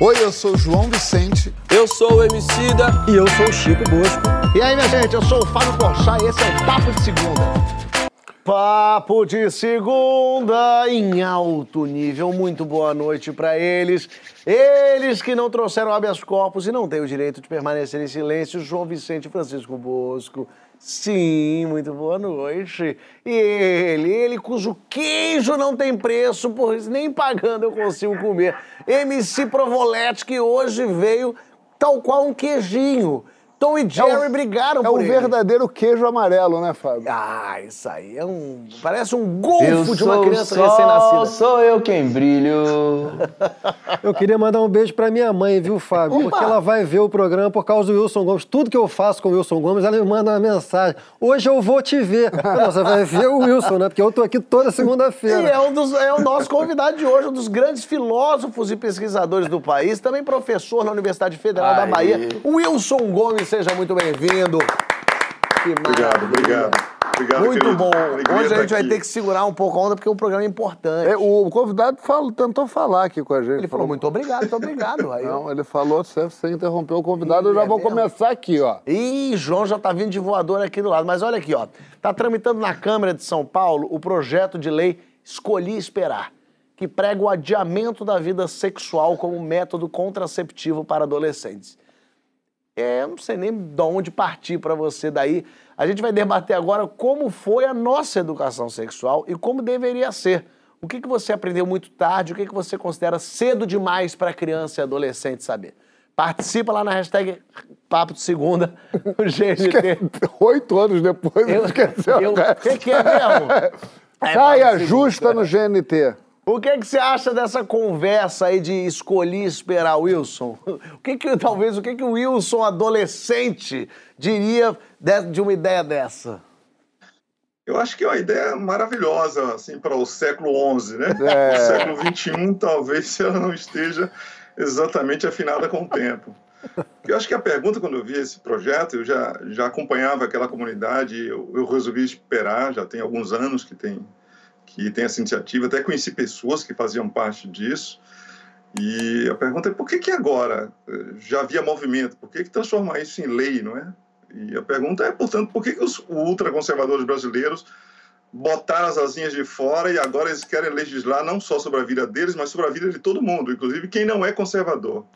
Oi, eu sou o João Vicente. Eu sou o Emicida. E eu sou o Chico Bosco. E aí, minha gente, eu sou o Fábio Porchat e esse é o Papo de Segunda. Papo de Segunda em alto nível. Muito boa noite para eles. Eles que não trouxeram habeas corpus e não têm o direito de permanecer em silêncio. João Vicente Francisco Bosco. Sim, muito boa noite. E ele, ele cujo queijo não tem preço, pois nem pagando eu consigo comer. MC Provolete, que hoje veio tal qual um queijinho. Tom e Jerry é o, brigaram é por É o ele. verdadeiro queijo amarelo, né, Fábio? Ah, isso aí é um... Parece um golfo de uma criança recém-nascida. sou eu quem brilho. Eu queria mandar um beijo pra minha mãe, viu, Fábio? Opa! Porque ela vai ver o programa por causa do Wilson Gomes. Tudo que eu faço com o Wilson Gomes, ela me manda uma mensagem. Hoje eu vou te ver. Não, você vai ver o Wilson, né? Porque eu tô aqui toda E segunda-feira. é, um dos, é o nosso convidado de hoje, um dos grandes filósofos e pesquisadores do país, também professor na Universidade Federal da. Bahia, Wilson Gomes. Seja muito bem-vindo. Que Obrigado, obrigado. Obrigado, Muito querido. bom. Alegria Hoje a gente vai aqui. ter que segurar um pouco a onda, porque o programa é importante. É, o convidado falou- tentou falar aqui com a gente. Ele falou, muito obrigado, muito obrigado. Aí, eu- Não, ele falou, você, você interrompeu o convidado, eu Ih, já é vou mesmo? começar aqui, ó. Ih, João já tá vindo de voador aqui do lado. Mas olha aqui, ó. Tá tramitando na Câmara de São Paulo o projeto de lei Escolhi Esperar, que prega o adiamento da vida sexual como método contraceptivo para adolescentes. É, eu não sei nem de onde partir para você daí. A gente vai debater agora como foi a nossa educação sexual e como deveria ser. O que, que você aprendeu muito tarde, o que, que você considera cedo demais para criança e adolescente saber? Participa lá na hashtag Papo de Segunda, no GNT. Oito anos depois, Eu- esqueceu. eu- O que, que é mesmo? É, Saia justa no GNT. O que, que você acha dessa conversa aí de escolher esperar, Wilson? O que que, talvez, o que que o Wilson adolescente diria de, de uma ideia dessa? Eu acho que é uma ideia maravilhosa, assim, para o século XI, né? É. O século XXI, talvez ela não esteja exatamente afinada com o tempo. Eu acho que a pergunta, quando eu vi esse projeto, eu já, já acompanhava aquela comunidade, eu, eu resolvi esperar, já tem alguns anos que tem, que tem essa iniciativa, até conheci pessoas que faziam parte disso, e a pergunta é por que que agora eh, já havia movimento, por que que transformar isso em lei, não é? E a pergunta é, portanto, por que, que os ultraconservadores brasileiros botaram as asinhas de fora e agora eles querem legislar não só sobre a vida deles, mas sobre a vida de todo mundo, inclusive quem não é conservador.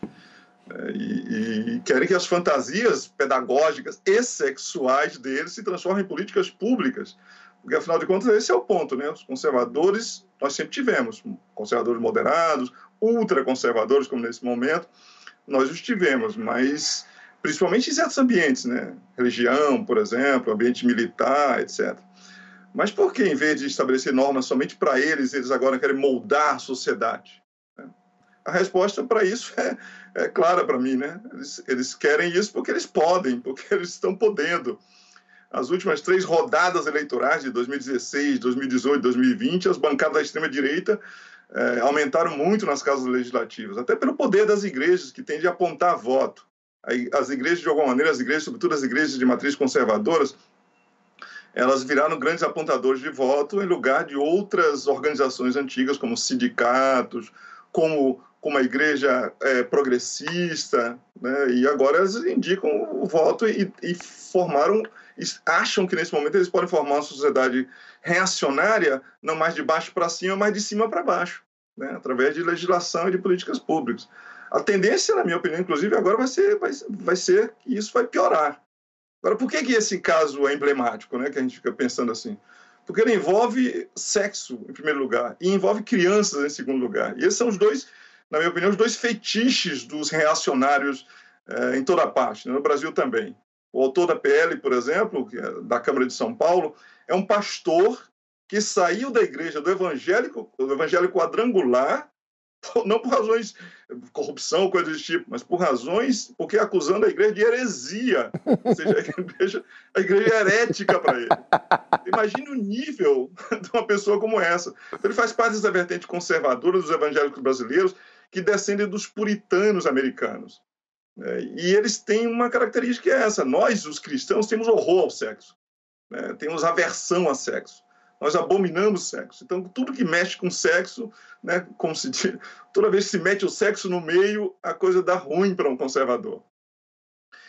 É, E, e querem que as fantasias pedagógicas e sexuais deles se transformem em políticas públicas. Porque, afinal de contas, esse é o ponto, né? Os conservadores, nós sempre tivemos conservadores moderados, ultraconservadores, como nesse momento, nós os tivemos, mas principalmente em certos ambientes, né? Religião, por exemplo, ambiente militar, etc. Mas por que, em vez de estabelecer normas somente para eles, eles agora querem moldar a sociedade? né? A resposta para isso é, é clara para mim, né? Eles, eles querem isso porque eles podem, porque eles estão podendo. As últimas três rodadas eleitorais de 2016, 2018, 2020, as bancadas da extrema-direita eh, aumentaram muito nas casas legislativas, até pelo poder das igrejas, que têm de apontar voto. As igrejas, de alguma maneira, as igrejas, sobretudo as igrejas de matriz conservadoras, elas viraram grandes apontadores de voto em lugar de outras organizações antigas, como sindicatos, como, como a igreja eh, progressista, né? e agora elas indicam o voto e, e formaram, acham que nesse momento eles podem formar uma sociedade reacionária, não mais de baixo para cima, mas de cima para baixo, né? através de legislação e de políticas públicas. A tendência, na minha opinião, inclusive, agora vai ser, vai, vai ser que isso vai piorar. Agora, por que, que esse caso é emblemático, né? Que a gente fica pensando assim? Porque ele envolve sexo, em primeiro lugar, e envolve crianças, em segundo lugar. E esses são os dois, na minha opinião, os dois fetiches dos reacionários eh, em toda parte, né? no Brasil também. O autor da PL, por exemplo, é da Câmara de São Paulo, é um pastor que saiu da igreja do evangélico, do evangelho quadrangular, não por razões corrupção, coisa desse tipo, mas por razões, porque acusando a igreja de heresia, ou seja, a igreja, a igreja é herética para ele. Imagine o nível de uma pessoa como essa. Ele faz parte dessa vertente conservadora dos evangélicos brasileiros que descendem dos puritanos americanos. É, e eles têm uma característica que é essa: nós, os cristãos, temos horror ao sexo, né? temos aversão a sexo. nós abominamos sexo. Então, tudo que mexe com sexo, né, como se diz, toda vez que se mete o sexo no meio, a coisa dá ruim para um conservador.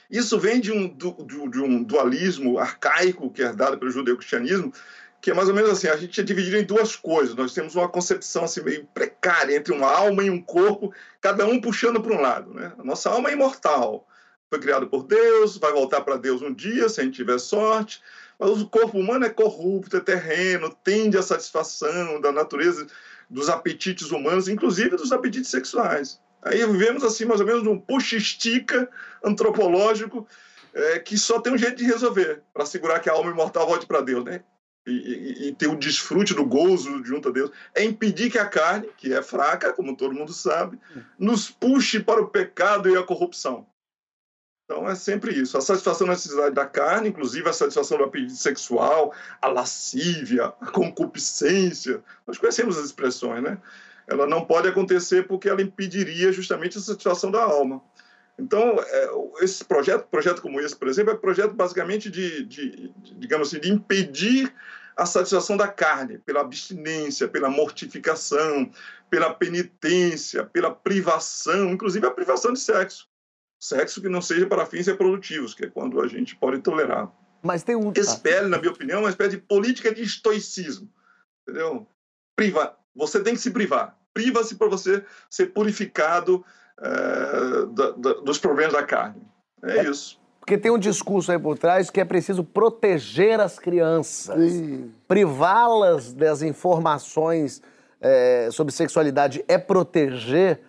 Isso vem de um, de um dualismo arcaico que é herdado pelo judeu-cristianismo, que é mais ou menos assim, a gente é dividido em duas coisas. Nós temos uma concepção assim meio precária entre uma alma e um corpo, cada um puxando para um lado, né? A nossa alma é imortal, foi criado por Deus, vai voltar para Deus um dia, se a gente tiver sorte. Mas o corpo humano é corrupto, é terreno, tende à satisfação da natureza dos apetites humanos, inclusive dos apetites sexuais. Aí vivemos assim mais ou menos um puxa-estica antropológico é, que só tem um jeito de resolver para assegurar que a alma imortal volte para Deus, né? E, e, ter o desfrute do gozo junto a Deus, é impedir que a carne, que é fraca, como todo mundo sabe, nos puxe para o pecado e a corrupção. Então é sempre isso. A satisfação da necessidade da carne, inclusive a satisfação do apetite sexual, a lascívia, a concupiscência. Nós conhecemos as expressões, né? Ela não pode acontecer porque ela impediria justamente a satisfação da alma. Então, é, esse projeto, projeto como esse, por exemplo, é um projeto basicamente de, de, de, digamos assim, de impedir a satisfação da carne pela abstinência, pela mortificação, pela penitência, pela privação, inclusive a privação de sexo. Sexo que não seja para fins reprodutivos, que é quando a gente pode tolerar. Mas tem um. Espelhe, na minha opinião, uma espécie de política de estoicismo. Entendeu? Priva. Você tem que se privar. Priva-se para você ser purificado é, da, da, dos problemas da carne. É, é, isso. Porque tem um discurso aí por trás que é preciso proteger as crianças, privá-las das informações é, sobre sexualidade é proteger.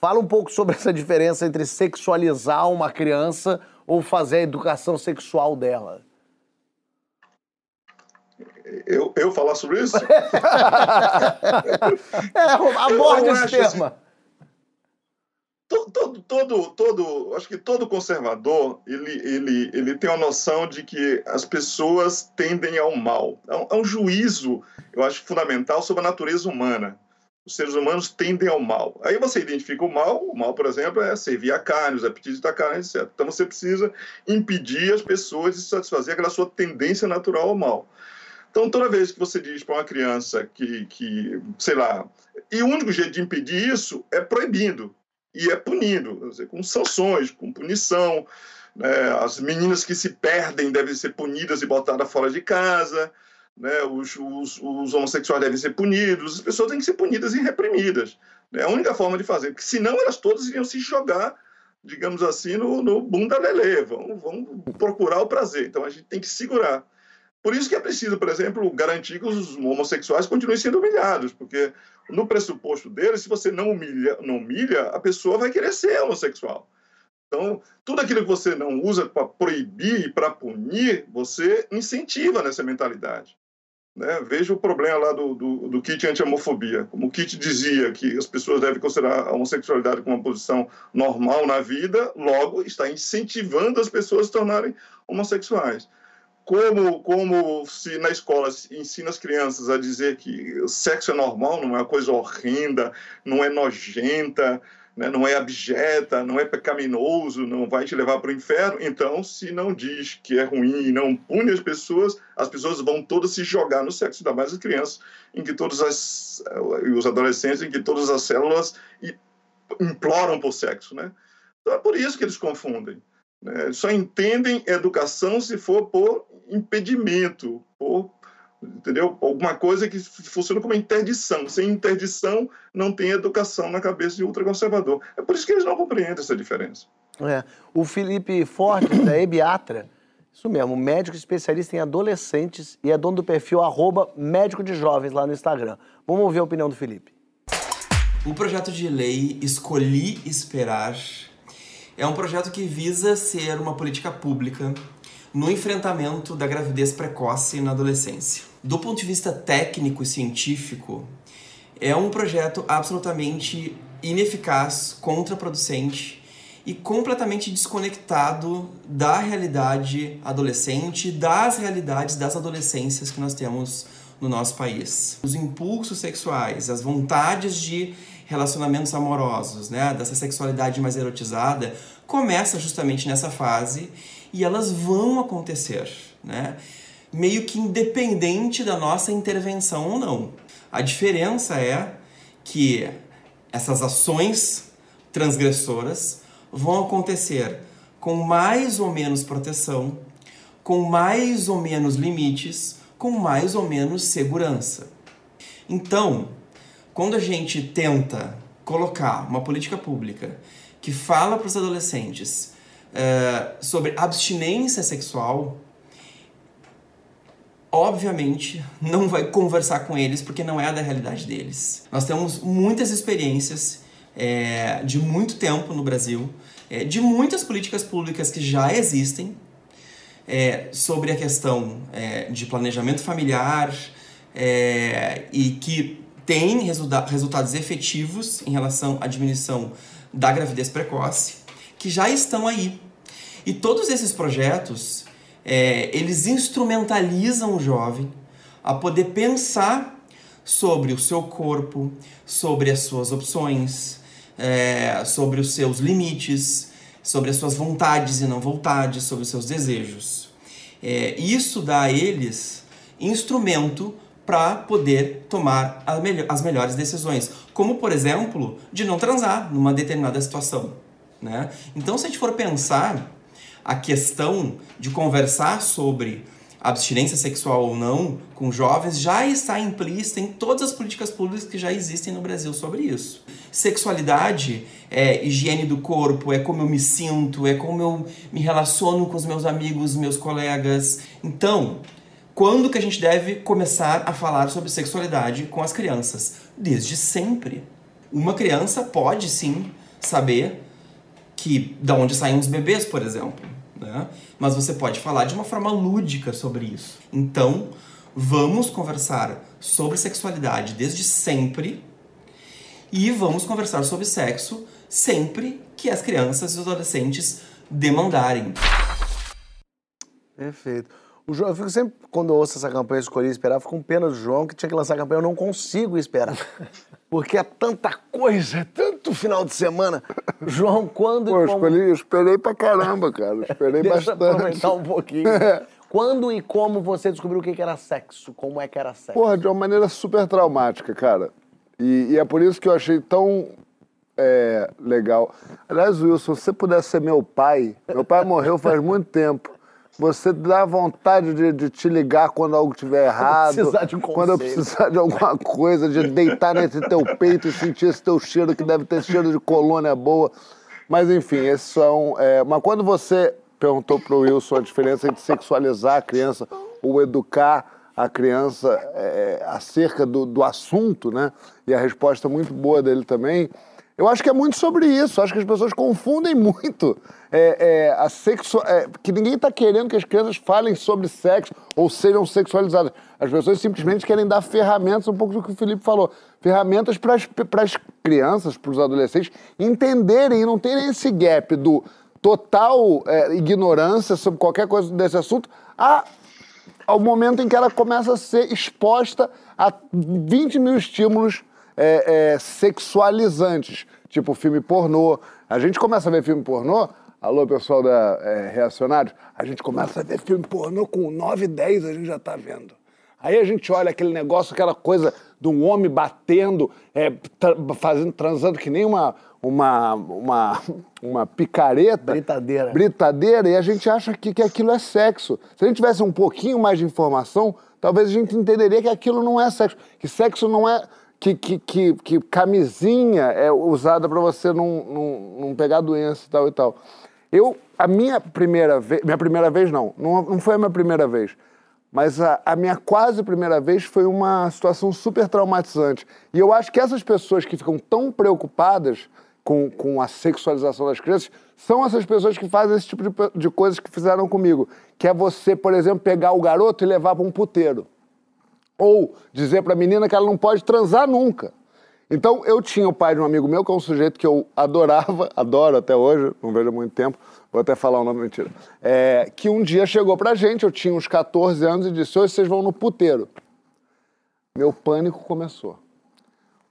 Fala um pouco sobre essa diferença entre sexualizar uma criança ou fazer a educação sexual dela. Eu, eu falar sobre isso? é, aborde esse tema. Todo, todo, todo, acho que todo conservador ele, ele, ele tem uma noção de que as pessoas tendem ao mal. É um, é um juízo, eu acho, fundamental sobre a natureza humana. Os seres humanos tendem ao mal. Aí você identifica o mal, o mal, por exemplo, é servir a carne, os apetites da carne, etc. Então você precisa impedir as pessoas de satisfazer aquela sua tendência natural ao mal. Então, toda vez que você diz para uma criança que, que, sei lá, e o único jeito de impedir isso é proibindo e é punindo, dizer, com sanções, com punição. Né? As meninas que se perdem devem ser punidas e botadas fora de casa. Né? Os, os, os, homossexuais devem ser punidos. As pessoas têm que ser punidas e reprimidas. É a única forma de fazer, porque senão elas todas iriam se jogar, digamos assim, no, no bunda lelê, vão, vão procurar o prazer. Então a gente tem que segurar. Por isso que é preciso, por exemplo, garantir que os homossexuais continuem sendo humilhados, porque no pressuposto deles, se você não humilha, não humilha, a pessoa vai querer ser homossexual. Então, tudo aquilo que você não usa para proibir e para punir, você incentiva nessa mentalidade. Né? Veja o problema lá do, do, do kit anti-homofobia. Como o kit dizia que as pessoas devem considerar a homossexualidade como uma posição normal na vida, logo está incentivando as pessoas a se tornarem homossexuais como, como se na escola ensina as crianças a dizer que o sexo é normal, não é uma coisa horrenda, não é nojenta, né, não é abjeta, não é pecaminoso, não vai te levar para o inferno, então, se não diz que é ruim e não pune as pessoas, as pessoas vão todas se jogar no sexo, ainda mais as crianças, em que todas as, e os adolescentes, em que todas as células imploram por sexo, né? Então é por isso que eles confundem. Né? Só entendem educação se for por impedimento, por entendeu? Alguma coisa que funciona como interdição. Sem interdição, não tem educação na cabeça de ultraconservador. É por isso que eles não compreendem essa diferença. É. O Felipe Forte, da Ebiatra, isso mesmo, médico especialista em adolescentes e é dono do perfil arroba médico de jovens lá no Instagram. Vamos ouvir a opinião do Felipe. O projeto de lei Escolhi Esperar é um projeto que visa ser uma política pública no enfrentamento da gravidez precoce na adolescência. Do ponto de vista técnico e científico, é um projeto absolutamente ineficaz, contraproducente e completamente desconectado da realidade adolescente, das realidades das adolescências que nós temos no nosso país. Os impulsos sexuais, as vontades de relacionamentos amorosos, né, dessa sexualidade mais erotizada, começa justamente nessa fase e elas vão acontecer, né? meio que independente da nossa intervenção ou não. A diferença é que essas ações transgressoras vão acontecer com mais ou menos proteção, com mais ou menos limites, com mais ou menos segurança. Então, quando a gente tenta colocar uma política pública que fala para os adolescentes uh, sobre abstinência sexual, obviamente não vai conversar com eles porque não é da realidade deles. Nós temos muitas experiências é, de muito tempo no Brasil, é, de muitas políticas públicas que já existem é, sobre a questão de planejamento familiar e que tem resulta resultados efetivos em relação à diminuição da gravidez precoce, que já estão aí. E todos esses projetos é, eles instrumentalizam o jovem a poder pensar sobre o seu corpo, sobre as suas opções, é, sobre os seus limites, sobre as suas vontades e não vontades, sobre os seus desejos. É, isso dá a eles instrumento para poder tomar as melhores decisões, como por exemplo de não transar numa determinada situação. Né? Então, se a gente for pensar a questão de conversar sobre abstinência sexual ou não com jovens já está implícita em todas as políticas públicas que já existem no Brasil sobre isso. Sexualidade é higiene do corpo, é como eu me sinto, é como eu me relaciono com os meus amigos, meus colegas. Então, quando que a gente deve começar a falar sobre sexualidade com as crianças? Desde sempre. Uma criança pode sim saber que da onde saem os bebês, por exemplo né? Mas você pode falar de uma forma lúdica sobre isso. Então, vamos conversar sobre sexualidade desde sempre e vamos conversar sobre sexo sempre que as crianças e os adolescentes demandarem. Perfeito. O João, eu fico sempre, quando eu ouço essa campanha Escolhi Esperar, fico com pena do João, que tinha que lançar a campanha, eu não consigo esperar. Porque é tanta coisa, é tanto final de semana. João, quando Pô, e como... escolhi, esperei pra caramba, cara. Esperei Deixa eu bastante. aproveitar um pouquinho. Quando e como você descobriu o que que era sexo? Como é que era sexo? Porra, de uma maneira super traumática, cara. E, e é por isso que eu achei tão é, legal. Aliás, Wilson, se você pudesse ser meu pai, meu pai morreu faz muito tempo. Você dá vontade de, de te ligar quando algo estiver errado. precisar de um Quando eu conselho. precisar de alguma coisa, de deitar nesse teu peito e sentir esse teu cheiro, que deve ter cheiro de colônia boa. Mas enfim, esses são. é, mas quando você perguntou pro Wilson a diferença entre sexualizar a criança ou educar a criança é, acerca do, do assunto, né? E a resposta muito boa dele também. Eu acho que é muito sobre isso. Acho que as pessoas confundem muito é, é, a sexu... é, que ninguém está querendo que as crianças falem sobre sexo ou sejam sexualizadas. As pessoas simplesmente querem dar ferramentas, um pouco do que o Felipe falou, ferramentas para as crianças, para os adolescentes entenderem e não terem esse gap do total é, ignorância sobre qualquer coisa desse assunto a ao momento em que ela começa a ser exposta a 20 mil estímulos é, é, sexualizantes, tipo filme pornô. A gente começa a ver filme pornô, alô pessoal da é, Reacionários, a gente começa a ver filme pornô com 9, 10 a gente já tá vendo. Aí a gente olha aquele negócio, aquela coisa de um homem batendo, é, tra- fazendo, transando que nem uma, uma, uma, uma picareta. Britadeira. Britadeira, e a gente acha que, que aquilo é sexo. Se a gente tivesse um pouquinho mais de informação, talvez a gente entenderia que aquilo não é sexo. Que sexo não é. Que, que, que, que camisinha é usada para você não, não, não pegar doença e tal e tal. Eu, a minha primeira vez. Minha primeira vez não, não, foi a minha primeira vez. Mas a, a minha quase primeira vez foi uma situação super traumatizante. E eu acho que essas pessoas que ficam tão preocupadas com, com a sexualização das crianças são essas pessoas que fazem esse tipo de, de coisas que fizeram comigo. Que é você, por exemplo, pegar o garoto e levar para um puteiro. Ou dizer para a menina que ela não pode transar nunca. Então, eu tinha o pai de um amigo meu, que é um sujeito que eu adorava, adoro até hoje, não vejo há muito tempo, vou até falar o nome, mentira, é, que um dia chegou pra gente, eu tinha uns 14 anos, e disse, hoje vocês vão no puteiro. Meu pânico começou.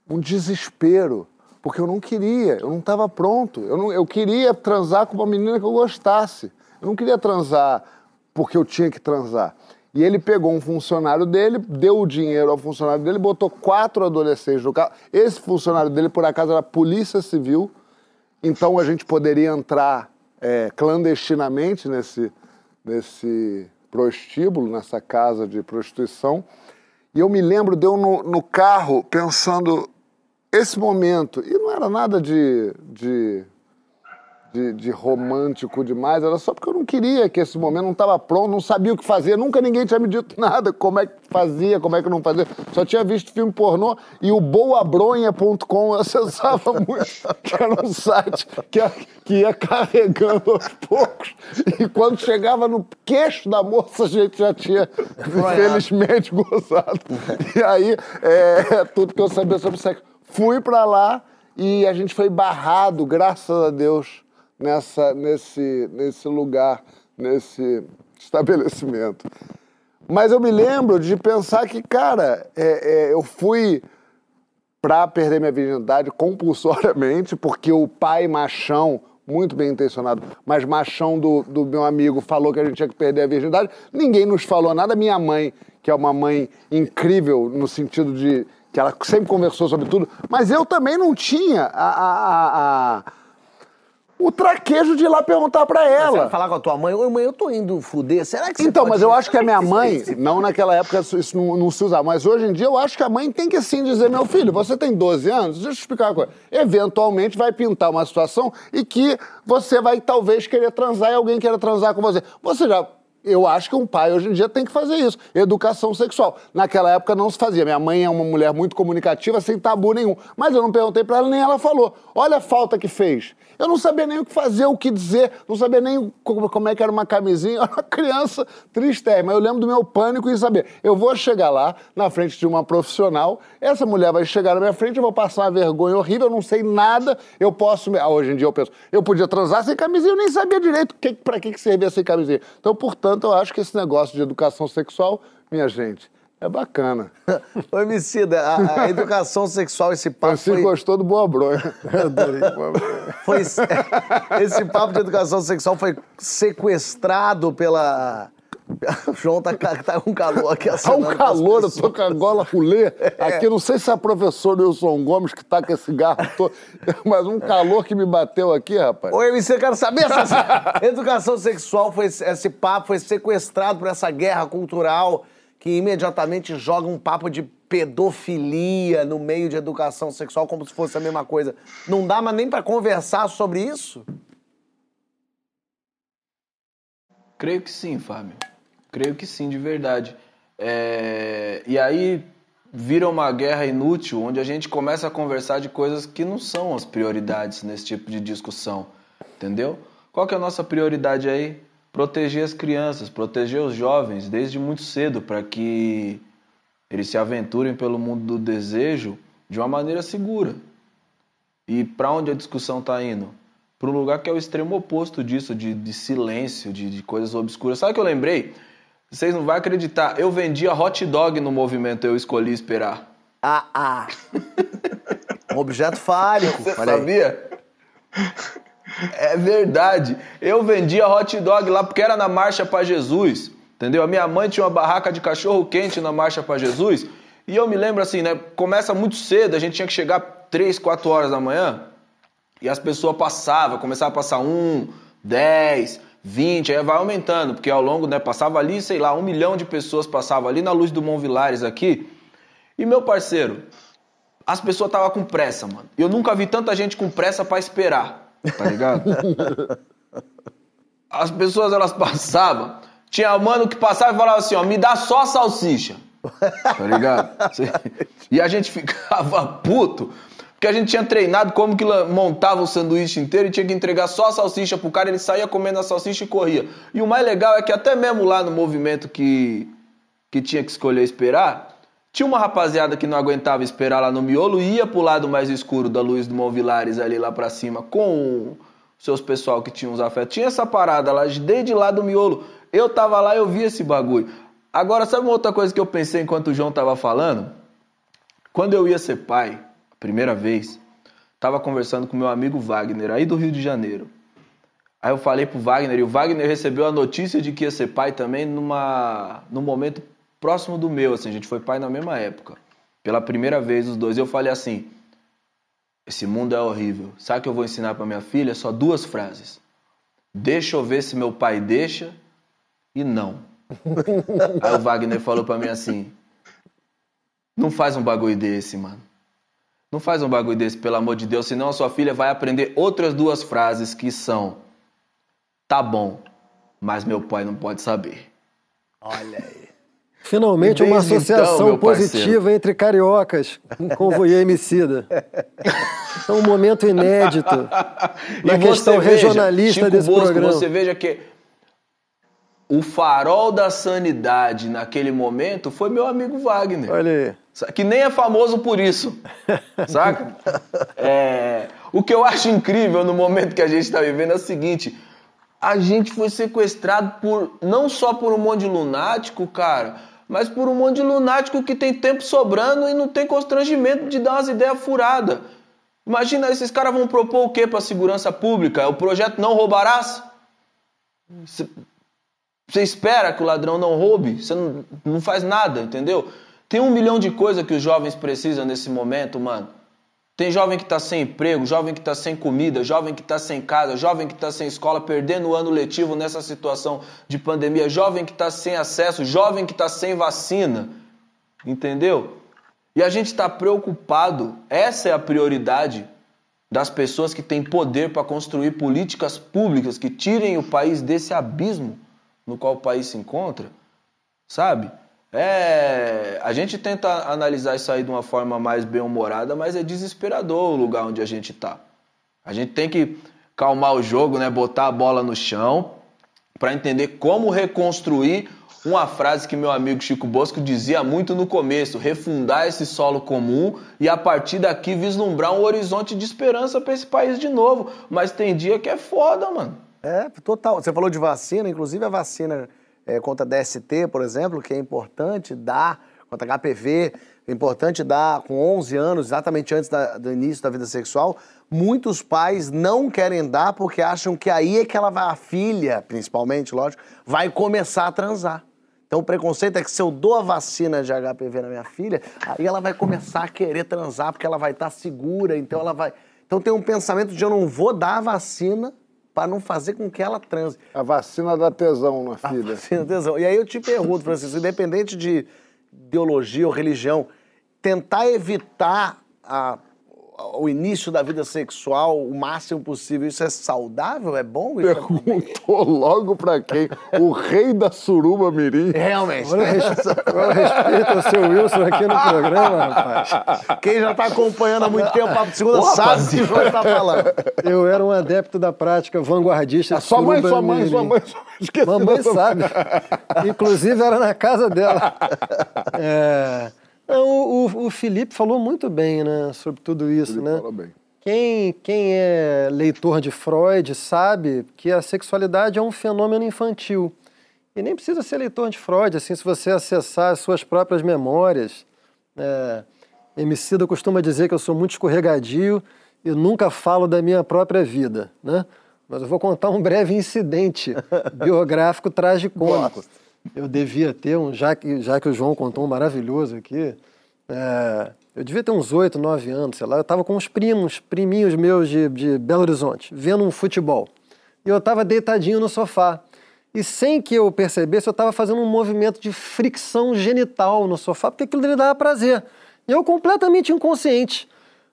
Um desespero, porque eu não queria, eu não estava pronto. Eu, não, eu queria transar com uma menina que eu gostasse. Eu não queria transar porque eu tinha que transar. E ele pegou um funcionário dele, deu o dinheiro ao funcionário dele, botou quatro adolescentes no carro. Esse funcionário dele, por acaso, era polícia civil, então a gente poderia entrar é, clandestinamente nesse, nesse prostíbulo, nessa casa de prostituição. E eu me lembro de eu no, no carro pensando esse momento, e não era nada de, de de, de, romântico demais, era só porque eu não queria que esse momento não estava pronto, não sabia o que fazer, nunca ninguém tinha me dito nada, como é que fazia, como é que não fazia. Só tinha visto filme pornô e o boabronha.com eu acessava muito, que era um site que ia, que ia carregando aos poucos. E quando chegava no queixo da moça, a gente já tinha, infelizmente, gozado. E aí, é, tudo que eu sabia sobre sexo. Fui para lá e a gente foi barrado, graças a Deus nessa, nesse, nesse lugar, nesse estabelecimento. Mas eu me lembro de pensar que, cara, é, é, eu fui para perder minha virgindade compulsoriamente, porque o pai machão, muito bem intencionado, mas machão do, do meu amigo falou que a gente tinha que perder a virgindade. Ninguém nos falou nada. Minha mãe, que é uma mãe incrível no sentido de que ela sempre conversou sobre tudo, mas eu também não tinha a, a, a o traquejo de ir lá perguntar pra ela. Você vai falar com a tua mãe, oi mãe, eu tô indo fuder, será que você Então, mas eu acho que a minha mãe, não naquela época isso não, não, se usava, mas hoje em dia eu acho que a mãe tem que sim dizer, meu filho, você tem 12 anos, deixa eu explicar uma coisa. Eventualmente vai pintar uma situação e que você vai talvez querer transar e alguém queira transar com você. Você já eu acho que um pai hoje em dia tem que fazer isso. Educação sexual. Naquela época não se fazia. Minha mãe é uma mulher muito comunicativa, sem tabu nenhum. Mas eu não perguntei para ela, nem ela falou. Olha a falta que fez. Eu não sabia nem o que fazer, o que dizer, não sabia nem como é que era uma camisinha. Eu era uma criança triste, mas eu lembro do meu pânico em saber. Eu vou chegar lá, na frente de uma profissional, essa mulher vai chegar na minha frente, eu vou passar uma vergonha horrível, eu não sei nada, eu posso... Ah, hoje em dia eu penso, eu podia transar sem camisinha, eu nem sabia direito que, pra que, que servia sem camisinha. Então, portanto, eu acho que esse negócio de educação sexual, minha gente, é bacana. Ô, Emicida, a, a, educação sexual, esse papo Você foi... gostou do Boa Bronha. Adorei. foi, esse papo de educação sexual foi sequestrado pela... O João tá, tá com calor aqui Tá um calor, eu tô com a gola rolê. Aqui, não sei se é o professor Wilson Gomes que tá com esse garro todo, mas um calor que me bateu aqui, rapaz. Oi, MC, eu quero saber essa educação sexual, foi, esse papo foi sequestrado por essa guerra cultural que imediatamente joga um papo de pedofilia no meio de educação sexual como se fosse a mesma coisa. Não dá mais nem para conversar sobre isso? Creio que sim, Fábio. Creio que sim, de verdade. É... E aí vira uma guerra inútil, onde a gente começa a conversar de coisas que não são as prioridades nesse tipo de discussão, entendeu? Qual que é a nossa prioridade aí? proteger as crianças, proteger os jovens desde muito cedo para que eles se aventurem pelo mundo do desejo de uma maneira segura. E para onde a discussão está indo? Para um lugar que é o extremo oposto disso, de, de silêncio, de, de, coisas obscuras. Sabe o que eu lembrei? Vocês não vão acreditar. Eu vendia hot dog no movimento Eu Escolhi Esperar. Ah, ah. um objeto fálico. Você sabia? É verdade. Eu vendia hot dog lá porque era na Marcha para Jesus. Entendeu? A minha mãe tinha uma barraca de cachorro quente na Marcha para Jesus. E eu me lembro assim, né? Começa muito cedo, a gente tinha que chegar 3, 4 horas da manhã. E as pessoas passavam, começava a passar um, 10, 20, aí vai aumentando, porque ao longo, né, passava ali, sei lá, um milhão de pessoas passavam ali na luz do Mont Vilares aqui. E meu parceiro, as pessoas estavam com pressa, mano. Eu nunca vi tanta gente com pressa para esperar tá ligado? As pessoas elas passavam, tinha mano que passava e falava assim, ó, me dá só salsicha. Tá ligado? E a gente ficava puto, porque a gente tinha treinado como que montava o sanduíche inteiro e tinha que entregar só a salsicha pro cara, ele saía comendo a salsicha e corria. E o mais legal é que até mesmo lá no movimento que, que tinha que escolher esperar, tinha uma rapaziada que não aguentava esperar lá no miolo e ia pro lado mais escuro da luz do Monvilares ali lá pra cima com seus pessoal que tinham os afetos. Tinha essa parada lá desde lá do miolo. Eu tava lá eu vi esse bagulho. Agora, sabe uma outra coisa que eu pensei enquanto o João tava falando? Quando eu ia ser pai, primeira vez, tava conversando com meu amigo Wagner, aí do Rio de Janeiro. Aí eu falei pro Wagner, e o Wagner recebeu a notícia de que ia ser pai também numa, num momento próximo do meu, assim, a gente foi pai na mesma época. Pela primeira vez os dois. E eu falei assim: esse mundo é horrível. Sabe o que eu vou ensinar para minha filha? Só duas frases. Deixa eu ver se meu pai deixa e não. Aí o Wagner falou para mim assim: Não faz um bagulho desse, mano. Não faz um bagulho desse, pelo amor de Deus, senão a sua filha vai aprender outras duas frases que são: Tá bom, mas meu pai não pode saber. Olha aí. Finalmente uma então, associação parceiro. positiva entre cariocas com Voyeur Emicida. É um momento inédito na questão regionalista Chico desse Bosco, programa. Você veja que o farol da sanidade naquele momento foi meu amigo Wagner. Olha aí. Que nem é famoso por isso. Saca? É, o que eu acho incrível no momento que a gente está vivendo é o seguinte: a gente foi sequestrado por não só por um monte de lunático, cara, mas por um monte de lunático que tem tempo sobrando e não tem constrangimento de dar umas ideias furadas. Imagina, esses caras vão propor o quê para a segurança pública? O projeto Não Roubarás? Cê- você espera que o ladrão não roube, você não, não faz nada, entendeu? Tem um milhão de coisas que os jovens precisam nesse momento, mano. Tem jovem que tá sem emprego, jovem que tá sem comida, jovem que tá sem casa, jovem que tá sem escola, perdendo o ano letivo nessa situação de pandemia, jovem que tá sem acesso, jovem que tá sem vacina, entendeu? E a gente está preocupado, essa é a prioridade das pessoas que têm poder para construir políticas públicas que tirem o país desse abismo no qual o país se encontra, sabe? É, a gente tenta analisar isso aí de uma forma mais bem-humorada, mas é desesperador o lugar onde a gente tá. A gente tem que calmar o jogo, né? Botar a bola no chão para entender como reconstruir uma frase que meu amigo Chico Bosco dizia muito no começo: refundar esse solo comum e a partir daqui vislumbrar um horizonte de esperança para esse país de novo. Mas tem dia que é foda, mano. É, total. Você falou de vacina, inclusive a vacina é, contra DST, por exemplo, que é importante dar, contra HPV, é importante dar com 11 anos, exatamente antes da- do início da vida sexual. Muitos pais não querem dar porque acham que aí é que ela vai, a filha, principalmente, lógico, vai começar a transar. Então o preconceito é que se eu dou a vacina de HPV na minha filha, aí ela vai começar a querer transar porque ela vai estar segura, então ela vai. Então tem um pensamento de eu não vou dar a vacina para não fazer com que ela transe. A vacina dá tesão na A filha. vacina da tesão. E aí eu te pergunto, Francisco, independente de ideologia ou religião, tentar evitar a- o início da vida sexual o máximo possível, isso é saudável? É bom? Isso é- Perguntou logo pra quem? O rei da suruba mirim. Realmente. Olha respeito ao seu Wilson aqui no programa, rapaz. Quem já está acompanhando há muito tempo, Papo de Segunda, Ô, sabe o que o. João está falando. Eu era um adepto da prática vanguardista. de Sua mãe, sua mãe, mirim. sua mãe, sua mãe. Esqueci Mamãe sabe. Inclusive era na casa dela. É, não, o, o- Felipe falou muito bem, né, sobre tudo isso, né? fala bem. Quem, quem é leitor de Freud sabe que a sexualidade é um fenômeno infantil. E nem precisa ser leitor de Freud, assim, se você acessar as suas próprias memórias. É, Emicida costuma dizer que eu sou muito escorregadio e nunca falo da minha própria vida, né? Mas eu vou contar um breve incidente biográfico tragicômico. Eu devia ter um, já que, já que o João contou um maravilhoso aqui, é, eu devia ter uns oito, nove anos, sei lá. Eu estava com uns primos, priminhos meus de, de Belo Horizonte, vendo um futebol. E eu estava deitadinho no sofá. E sem que eu percebesse, eu estava fazendo um movimento de fricção genital no sofá, porque aquilo lhe dava prazer. E eu completamente inconsciente.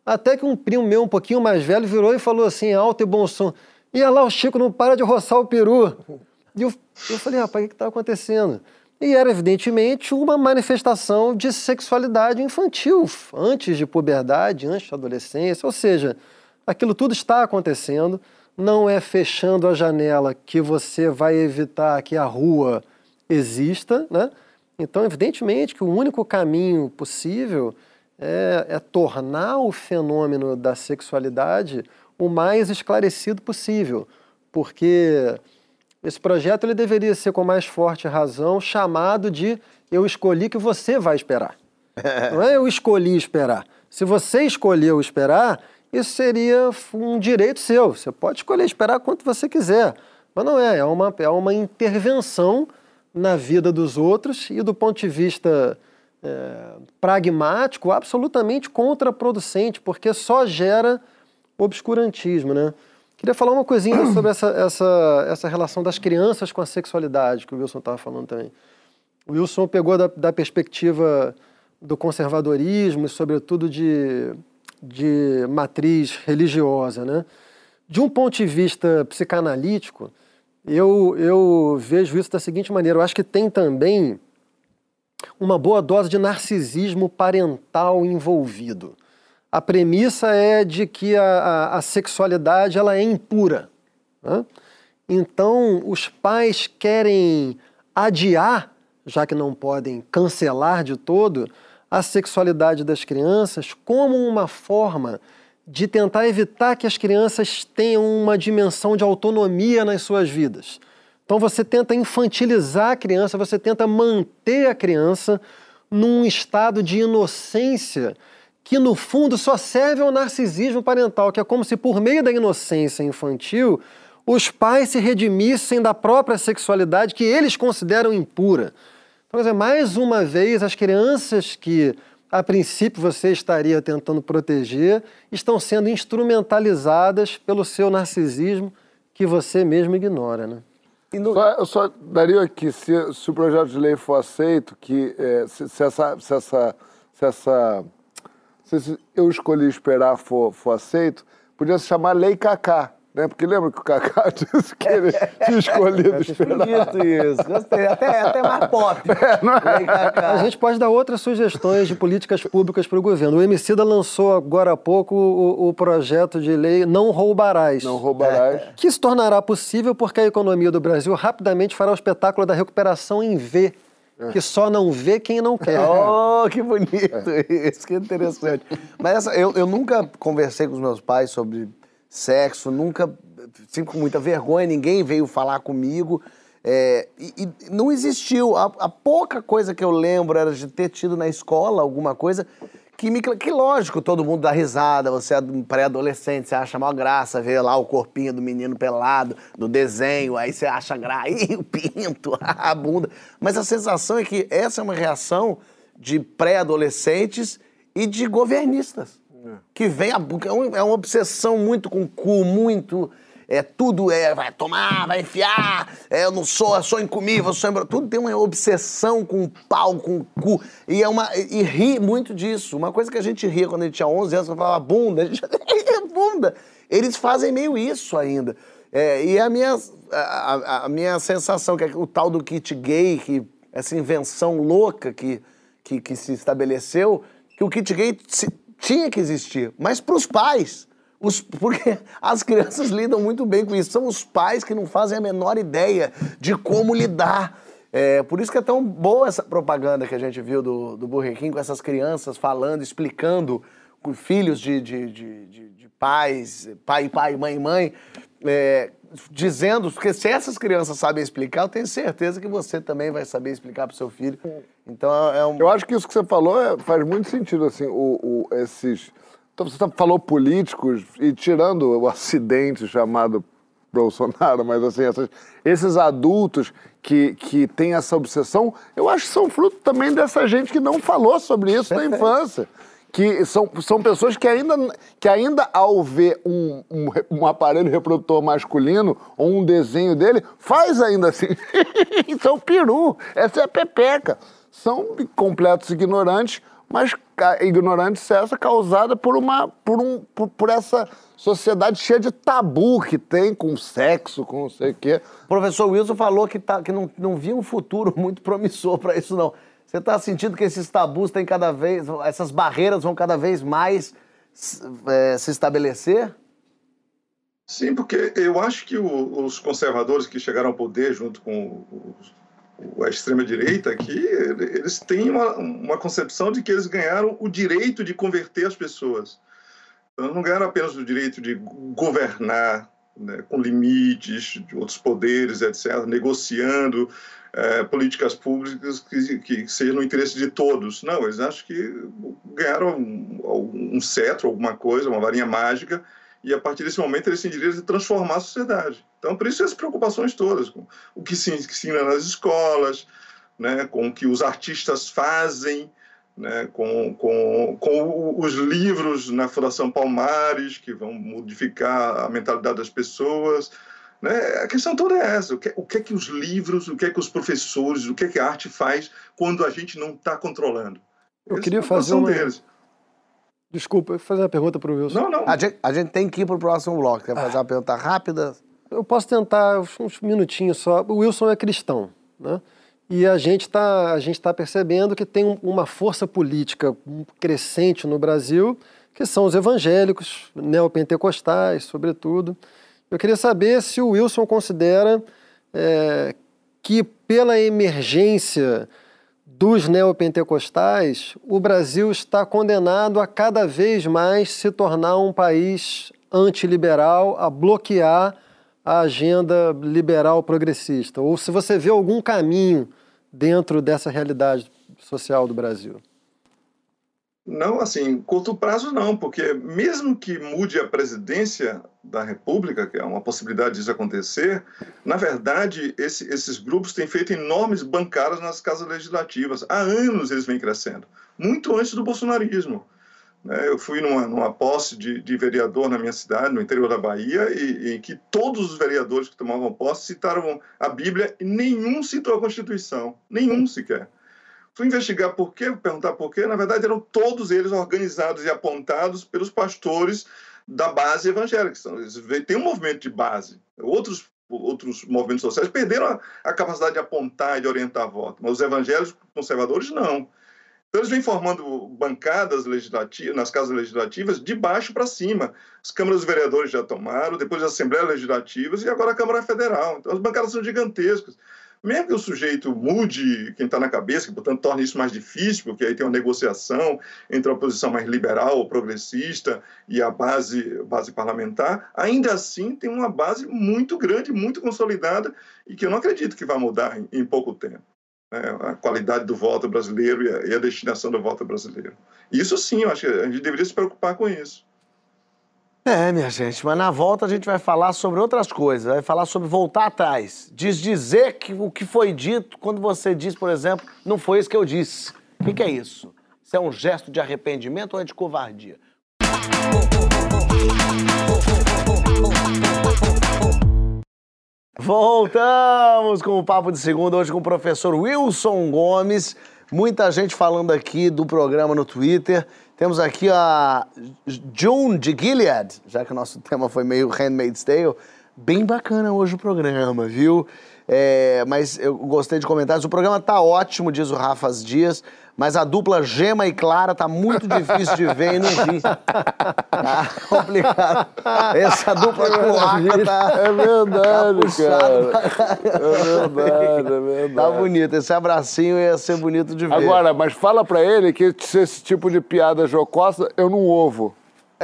Até que um primo meu, um pouquinho mais velho, virou e falou assim, alto e bom som: E lá, o Chico não para de roçar o peru. E eu, eu falei, rapaz, o que está acontecendo? E era, evidentemente, uma manifestação de sexualidade infantil, antes de puberdade, antes da adolescência. Ou seja, aquilo tudo está acontecendo, não é fechando a janela que você vai evitar que a rua exista, né? Então, evidentemente que o único caminho possível é, é tornar o fenômeno da sexualidade o mais esclarecido possível, porque esse projeto ele deveria ser com mais forte razão chamado de eu escolhi que você vai esperar. Não é eu escolhi esperar. Se você escolheu esperar, isso seria um direito seu. Você pode escolher esperar quanto você quiser. Mas não é, é uma, é uma intervenção na vida dos outros e do ponto de vista é, pragmático, absolutamente contraproducente, porque só gera obscurantismo, né? Queria falar uma coisinha sobre essa, essa, essa relação das crianças com a sexualidade, que o Wilson estava falando também. O Wilson pegou da, da perspectiva do conservadorismo e, sobretudo, de, de matriz religiosa, né? De um ponto de vista psicanalítico, eu, eu vejo isso da seguinte maneira: eu acho que tem também uma boa dose de narcisismo parental envolvido. A premissa é de que a, a, a sexualidade ela é impura. Né? Então, os pais querem adiar, já que não podem cancelar de todo, a sexualidade das crianças como uma forma de tentar evitar que as crianças tenham uma dimensão de autonomia nas suas vidas. Então você tenta infantilizar a criança, você tenta manter a criança num estado de inocência que no fundo só serve ao narcisismo parental, que é como se por meio da inocência infantil os pais se redimissem da própria sexualidade que eles consideram impura. Então, quer dizer, mais uma vez, as crianças que a princípio você estaria tentando proteger, estão sendo instrumentalizadas pelo seu narcisismo que você mesmo ignora, né? No... Só, eu só daria aqui, se, se, o projeto de lei for aceito, que é, se, se, essa, se, essa, se essa se eu escolhi esperar for, for aceito, podia se chamar Lei Cacá. Né? Porque lembra que o Kaká disse que ele tinha escolhido esperar. Bonito isso, gostei. Até, até mais pop. É, é? A gente pode dar outras sugestões de políticas públicas para o governo. O Emicida lançou agora há pouco o, o, projeto de lei Não Roubarás. Não Roubarás. É. Que se tornará possível porque a economia do Brasil rapidamente fará o espetáculo da recuperação em V. É. Que só não vê quem não quer. Oh, que bonito é. isso, que interessante. Mas essa, eu, eu nunca conversei com os meus pais sobre sexo, nunca, sempre com muita vergonha, ninguém veio falar comigo. É, e, e, não existiu. A, a, pouca coisa que eu lembro era de ter tido na escola alguma coisa que me. Que lógico, todo mundo dá risada, você é pré-adolescente, você acha maior graça ver lá o corpinho do menino pelado no desenho, aí você acha graça, ih, o pinto, a bunda. Mas a sensação é que essa é uma reação de pré-adolescentes e de governistas que vem a é, é uma obsessão muito com o cu, muito é tudo é vai tomar, vai enfiar, é, eu não sou, eu sou incomível, sou embra... tudo tem uma obsessão com o pau, com o cu e é uma e ri muito disso. Uma coisa que a gente ria quando a gente tinha 11 anos, falava bunda, a gente bunda. Eles fazem meio isso ainda. É, e a minha a, a, minha sensação que é o tal do kit gay, que essa invenção louca que que, que se estabeleceu, que o kit gay se, tinha que existir, mas para os pais. Os, porque as crianças lidam muito bem com isso. São os pais que não fazem a menor ideia de como lidar. É, por isso que é tão boa essa propaganda que a gente viu do, do Burger King com essas crianças falando, explicando com filhos de, de, de, de, de pais, pai, pai, mãe, mãe, é, dizendo, porque se essas crianças sabem explicar, eu tenho certeza que você também vai saber explicar para o seu filho. Então é um... Eu acho que isso que você falou é, faz muito sentido, assim, o, o esses... Então você falou políticos e tirando o acidente chamado Bolsonaro, mas assim, essas, esses adultos que, que têm essa obsessão, eu acho que são fruto também dessa gente que não falou sobre isso na infância que são, são pessoas que ainda, que ainda ao ver um, um, um, aparelho reprodutor masculino ou um desenho dele, faz ainda assim. Isso é peru, essa é a pepeca. São completos ignorantes, mas ignorantes essa causada por, uma, por, um, por, por essa sociedade cheia de tabu que tem com sexo, com não sei o quê. O professor Wilson falou que, tá, que não, não via um futuro muito promissor para isso, não. Você está sentindo que esses tabus têm cada vez, essas barreiras vão cada vez mais é, se estabelecer? Sim, porque eu acho que o, os conservadores que chegaram ao poder junto com o, a extrema-direita aqui, eles têm uma, uma concepção de que eles ganharam o direito de converter as pessoas. Então, não ganharam apenas o direito de governar né, com limites de outros poderes, etc., negociando é, políticas públicas que, que sejam no interesse de todos. Não, eles acham que ganharam um, um cetro, alguma coisa, uma varinha mágica, e a partir desse momento eles têm direito de transformar a sociedade. Então, por isso as preocupações todas, com o que se ensina nas escolas, né, com o que os artistas fazem, né, com, com, com os livros na Fundação Palmares, que vão modificar a mentalidade das pessoas. Né? A questão toda é essa: o que, o que é que os livros, o que é que os professores, o que é que a arte faz quando a gente não está controlando? Eu Essa queria é fazer uma. Deles. Desculpa, eu vou fazer uma pergunta para o Wilson. Não, não. A gente, a gente, tem que ir para o próximo bloco. Quer fazer ah. uma pergunta rápida? Eu posso tentar uns minutinhos só. O Wilson é cristão, né? E a gente está tá percebendo que tem uma força política crescente no Brasil, que são os evangélicos, neopentecostais, sobretudo. Eu queria saber se o Wilson considera é, que, pela emergência dos neopentecostais, o Brasil está condenado a cada vez mais se tornar um país antiliberal, a bloquear a agenda liberal progressista? Ou se você vê algum caminho dentro dessa realidade social do Brasil? Não, assim, curto prazo não, porque mesmo que mude a presidência da República, que é uma possibilidade disso acontecer, na verdade, esse, esses grupos têm feito enormes bancadas nas casas legislativas. Há anos eles vêm crescendo, muito antes do bolsonarismo. Né? Eu fui numa, numa posse de, de, vereador na minha cidade, no interior da Bahia, e, em que todos os vereadores que tomavam posse citaram a Bíblia e nenhum citou a Constituição, nenhum sequer. Fui investigar por quê, perguntar por quê. Na verdade, eram todos eles organizados e apontados pelos pastores da base evangélica. Tem um movimento de base. Outros outros movimentos sociais perderam a, a, capacidade de apontar e de orientar voto, mas os evangélicos conservadores não. Então, eles vêm formando bancadas legislativas, nas casas legislativas, de baixo para cima. As câmaras dos vereadores já tomaram, depois as assembleias legislativas e agora a Câmara Federal. Então, as bancadas são gigantescas. Mesmo que o sujeito mude quem está na cabeça, que, portanto, torne isso mais difícil, porque aí tem uma negociação entre a oposição mais liberal progressista e a base, base parlamentar, ainda assim tem uma base muito grande, muito consolidada e que eu não acredito que vai mudar em, em pouco tempo né, a qualidade do voto brasileiro e a, e a, destinação do voto brasileiro. Isso sim, eu acho que a gente deveria se preocupar com isso. É, minha gente, mas na volta a gente vai falar sobre outras coisas, vai falar sobre voltar atrás, diz dizer que o que foi dito quando você diz, por exemplo, não foi isso que eu disse. O que, que é isso? Isso é um gesto de arrependimento ou é de covardia? Voltamos com o Papo de Segunda, hoje com o professor Wilson Gomes. Muita gente falando aqui do programa no Twitter. Temos aqui a June de Gilead, já que o nosso tema foi meio Handmaid's Tale. Bem bacana hoje o programa, viu? É, mas eu gostei de comentários. O programa tá ótimo, diz o Rafas Dias, mas a dupla Gema e Clara tá muito difícil de ver e não vi. Tá complicado. Essa dupla cloaca tá. É verdade, tá cara. É verdade, é verdade. Tá bonito. Esse abracinho ia ser bonito de ver. Agora, mas fala pra ele que esse tipo de piada jocosa eu não ovo.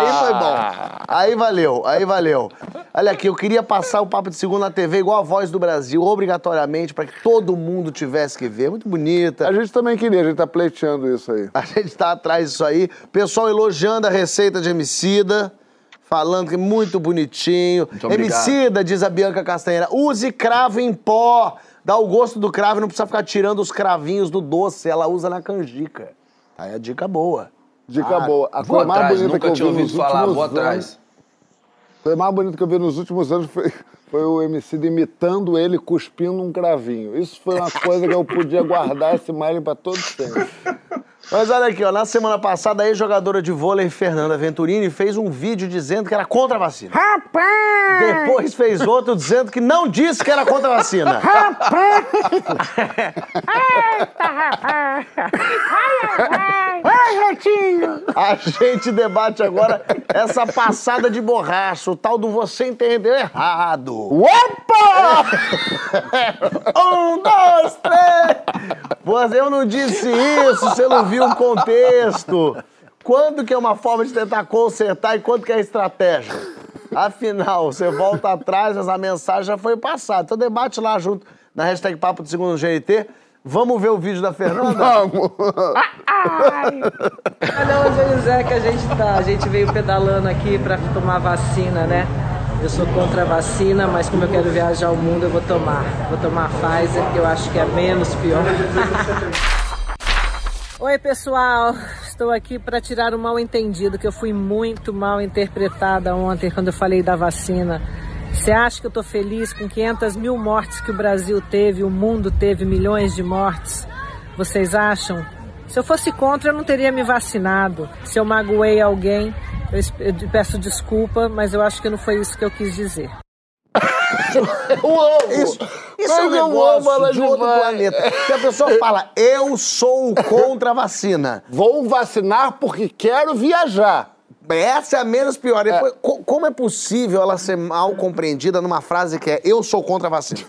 aí foi bom. Aí valeu, aí valeu. Olha aqui, eu queria passar o Papo de Segunda na TV igual a Voz do Brasil, obrigatoriamente, para que todo mundo tivesse que ver. Muito bonita. A gente também queria, a gente tá pleiteando isso aí. A gente tá atrás disso aí. Pessoal elogiando a receita de Emicida. Falando que é muito bonitinho. Muito Emicida, diz a Bianca Castanheira, use cravo em pó. Dá o gosto do cravo e não precisa ficar tirando os cravinhos do doce. Ela usa na canjica. Aí a dica boa. Dica ah, boa. A coisa mais bonita que eu vi nos falar, vou anos, atrás. A coisa mais bonita que eu vi nos últimos anos foi, foi o MC imitando ele cuspindo um cravinho. Isso foi uma coisa que eu podia guardar esse smile para todo sempre. Mas olha aqui, ó, na semana passada, a ex-jogadora de vôlei Fernanda Venturini fez um vídeo dizendo que era contra a vacina. Rapaz! Depois fez outro dizendo que não disse que era contra a vacina. Rapaz! Eita, rapaz! Ai, ai, ai, Retinho! A gente debate agora essa passada de borracha, o tal do você entendeu errado. Opa! um, dois, três! Eu não disse isso, você não viu o contexto. quando que é uma forma de tentar consertar e quando que é estratégia? Afinal, você volta atrás, essa mensagem já foi passada. Então debate lá junto na hashtag Papo do Segundo GNT. Vamos ver o vídeo da Fernanda? Vamos! Olha onde José que a gente tá. A gente veio pedalando aqui pra tomar vacina, né? Eu sou contra a vacina, mas como eu quero viajar ao mundo, eu vou tomar. Vou tomar a Pfizer, que eu acho que é menos pior. Oi, pessoal. Estou aqui para tirar o mal entendido, que eu fui muito mal interpretada ontem quando eu falei da vacina. Você acha que eu estou feliz com 500 mil mortes que o Brasil teve, o mundo teve milhões de mortes? Vocês acham? Se eu fosse contra, eu não teria me vacinado. Se eu magoei alguém, eu peço desculpa, mas eu acho que não foi isso que eu quis dizer. Eu amo! Isso, isso é um negócio ela de outro planeta. Que a pessoa fala, eu sou contra a vacina. Vou vacinar porque quero viajar. Essa é a menos pior. Depois, co- como é possível ela ser mal compreendida numa frase que é eu sou contra a vacina?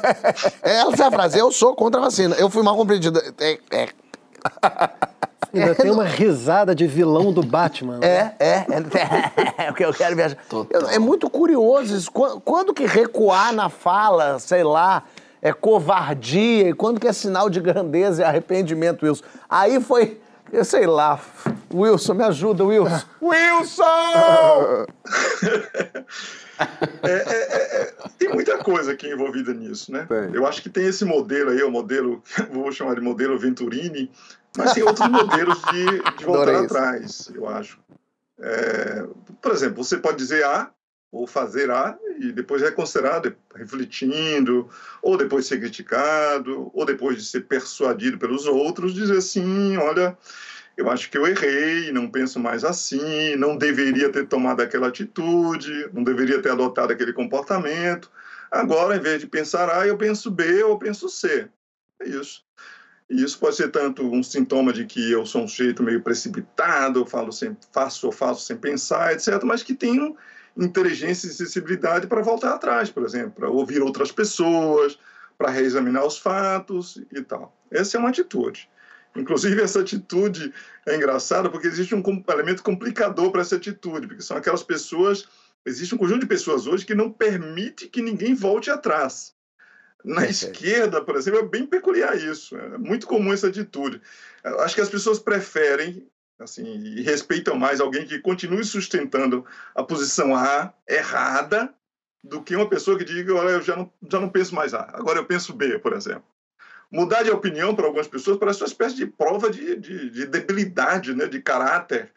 Essa é a frase, eu sou contra a vacina. Eu fui mal compreendida. É, é, Ainda tem uma risada de vilão do Batman. né? é, é, é, é o que eu quero viajar. Eu- é muito curioso isso. Quando, quando que recuar na fala, sei lá, é covardia, e quando que é sinal de grandeza e arrependimento, Wilson? Aí foi, eu sei lá, Wilson, me ajuda, Wilson. Wilson! Tem muita coisa aqui envolvida nisso, né? Tem. Eu acho que tem esse modelo aí, o modelo, vou chamar de modelo Venturini, mas tem outros modelos de, de voltar Adorei isso. atrás, eu acho. É, por exemplo, você pode dizer A ou fazer A e depois reconsiderar, de- refletindo, ou depois ser criticado, ou depois de ser persuadido pelos outros, dizer assim, olha, eu acho que eu errei, não penso mais assim, não deveria ter tomado aquela atitude, não deveria ter adotado aquele comportamento. Agora, em vez de pensar A, eu penso B ou eu penso C. É isso. E isso pode ser tanto um sintoma de que eu sou um sujeito meio precipitado, eu falo sem, faço ou faço sem pensar, etc., mas que tenho inteligência e sensibilidade para voltar atrás, por exemplo, para ouvir outras pessoas, para reexaminar os fatos e tal. Essa é uma atitude. Inclusive, essa atitude é engraçada porque existe um elemento complicador para essa atitude, porque são aquelas pessoas. Existe um conjunto de pessoas hoje que não permite que ninguém volte atrás. Na esquerda, por exemplo, é bem peculiar isso. É muito comum essa atitude. Acho que as pessoas preferem assim, e respeitam mais alguém que continue sustentando a posição A errada do que uma pessoa que diga, olha, eu já não, já não penso mais A, agora eu penso B, por exemplo. Mudar de opinião para algumas pessoas parece uma espécie de prova de, de, de debilidade, né, de caráter,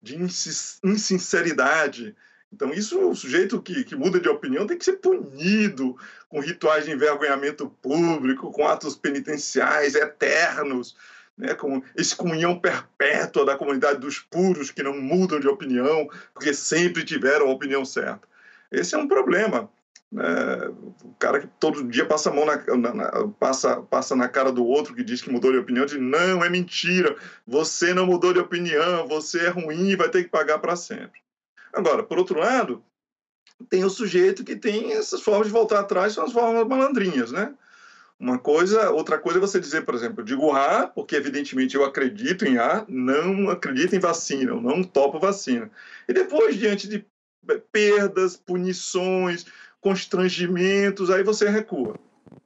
de insinceridade. Então, isso, o sujeito que, que muda de opinião tem que ser punido com rituais de envergonhamento público, com atos penitenciais eternos, né, com excomunhão perpétua da comunidade dos puros que não mudam de opinião, porque sempre tiveram a opinião certa. Esse é um problema. né? o cara que todo dia passa a mão na, na- na- passa, passa na cara do outro que diz que mudou de opinião, diz, não, é mentira, você não mudou de opinião, você é ruim e vai ter que pagar para sempre. Agora, por outro lado, tem o sujeito que tem essas formas de voltar atrás, são as formas malandrinhas, né? Uma coisa, outra coisa é você dizer, por exemplo, eu digo A, porque evidentemente eu acredito em A, não acredito em vacina, eu não topo vacina. E depois, diante de perdas, punições, constrangimentos, aí você recua.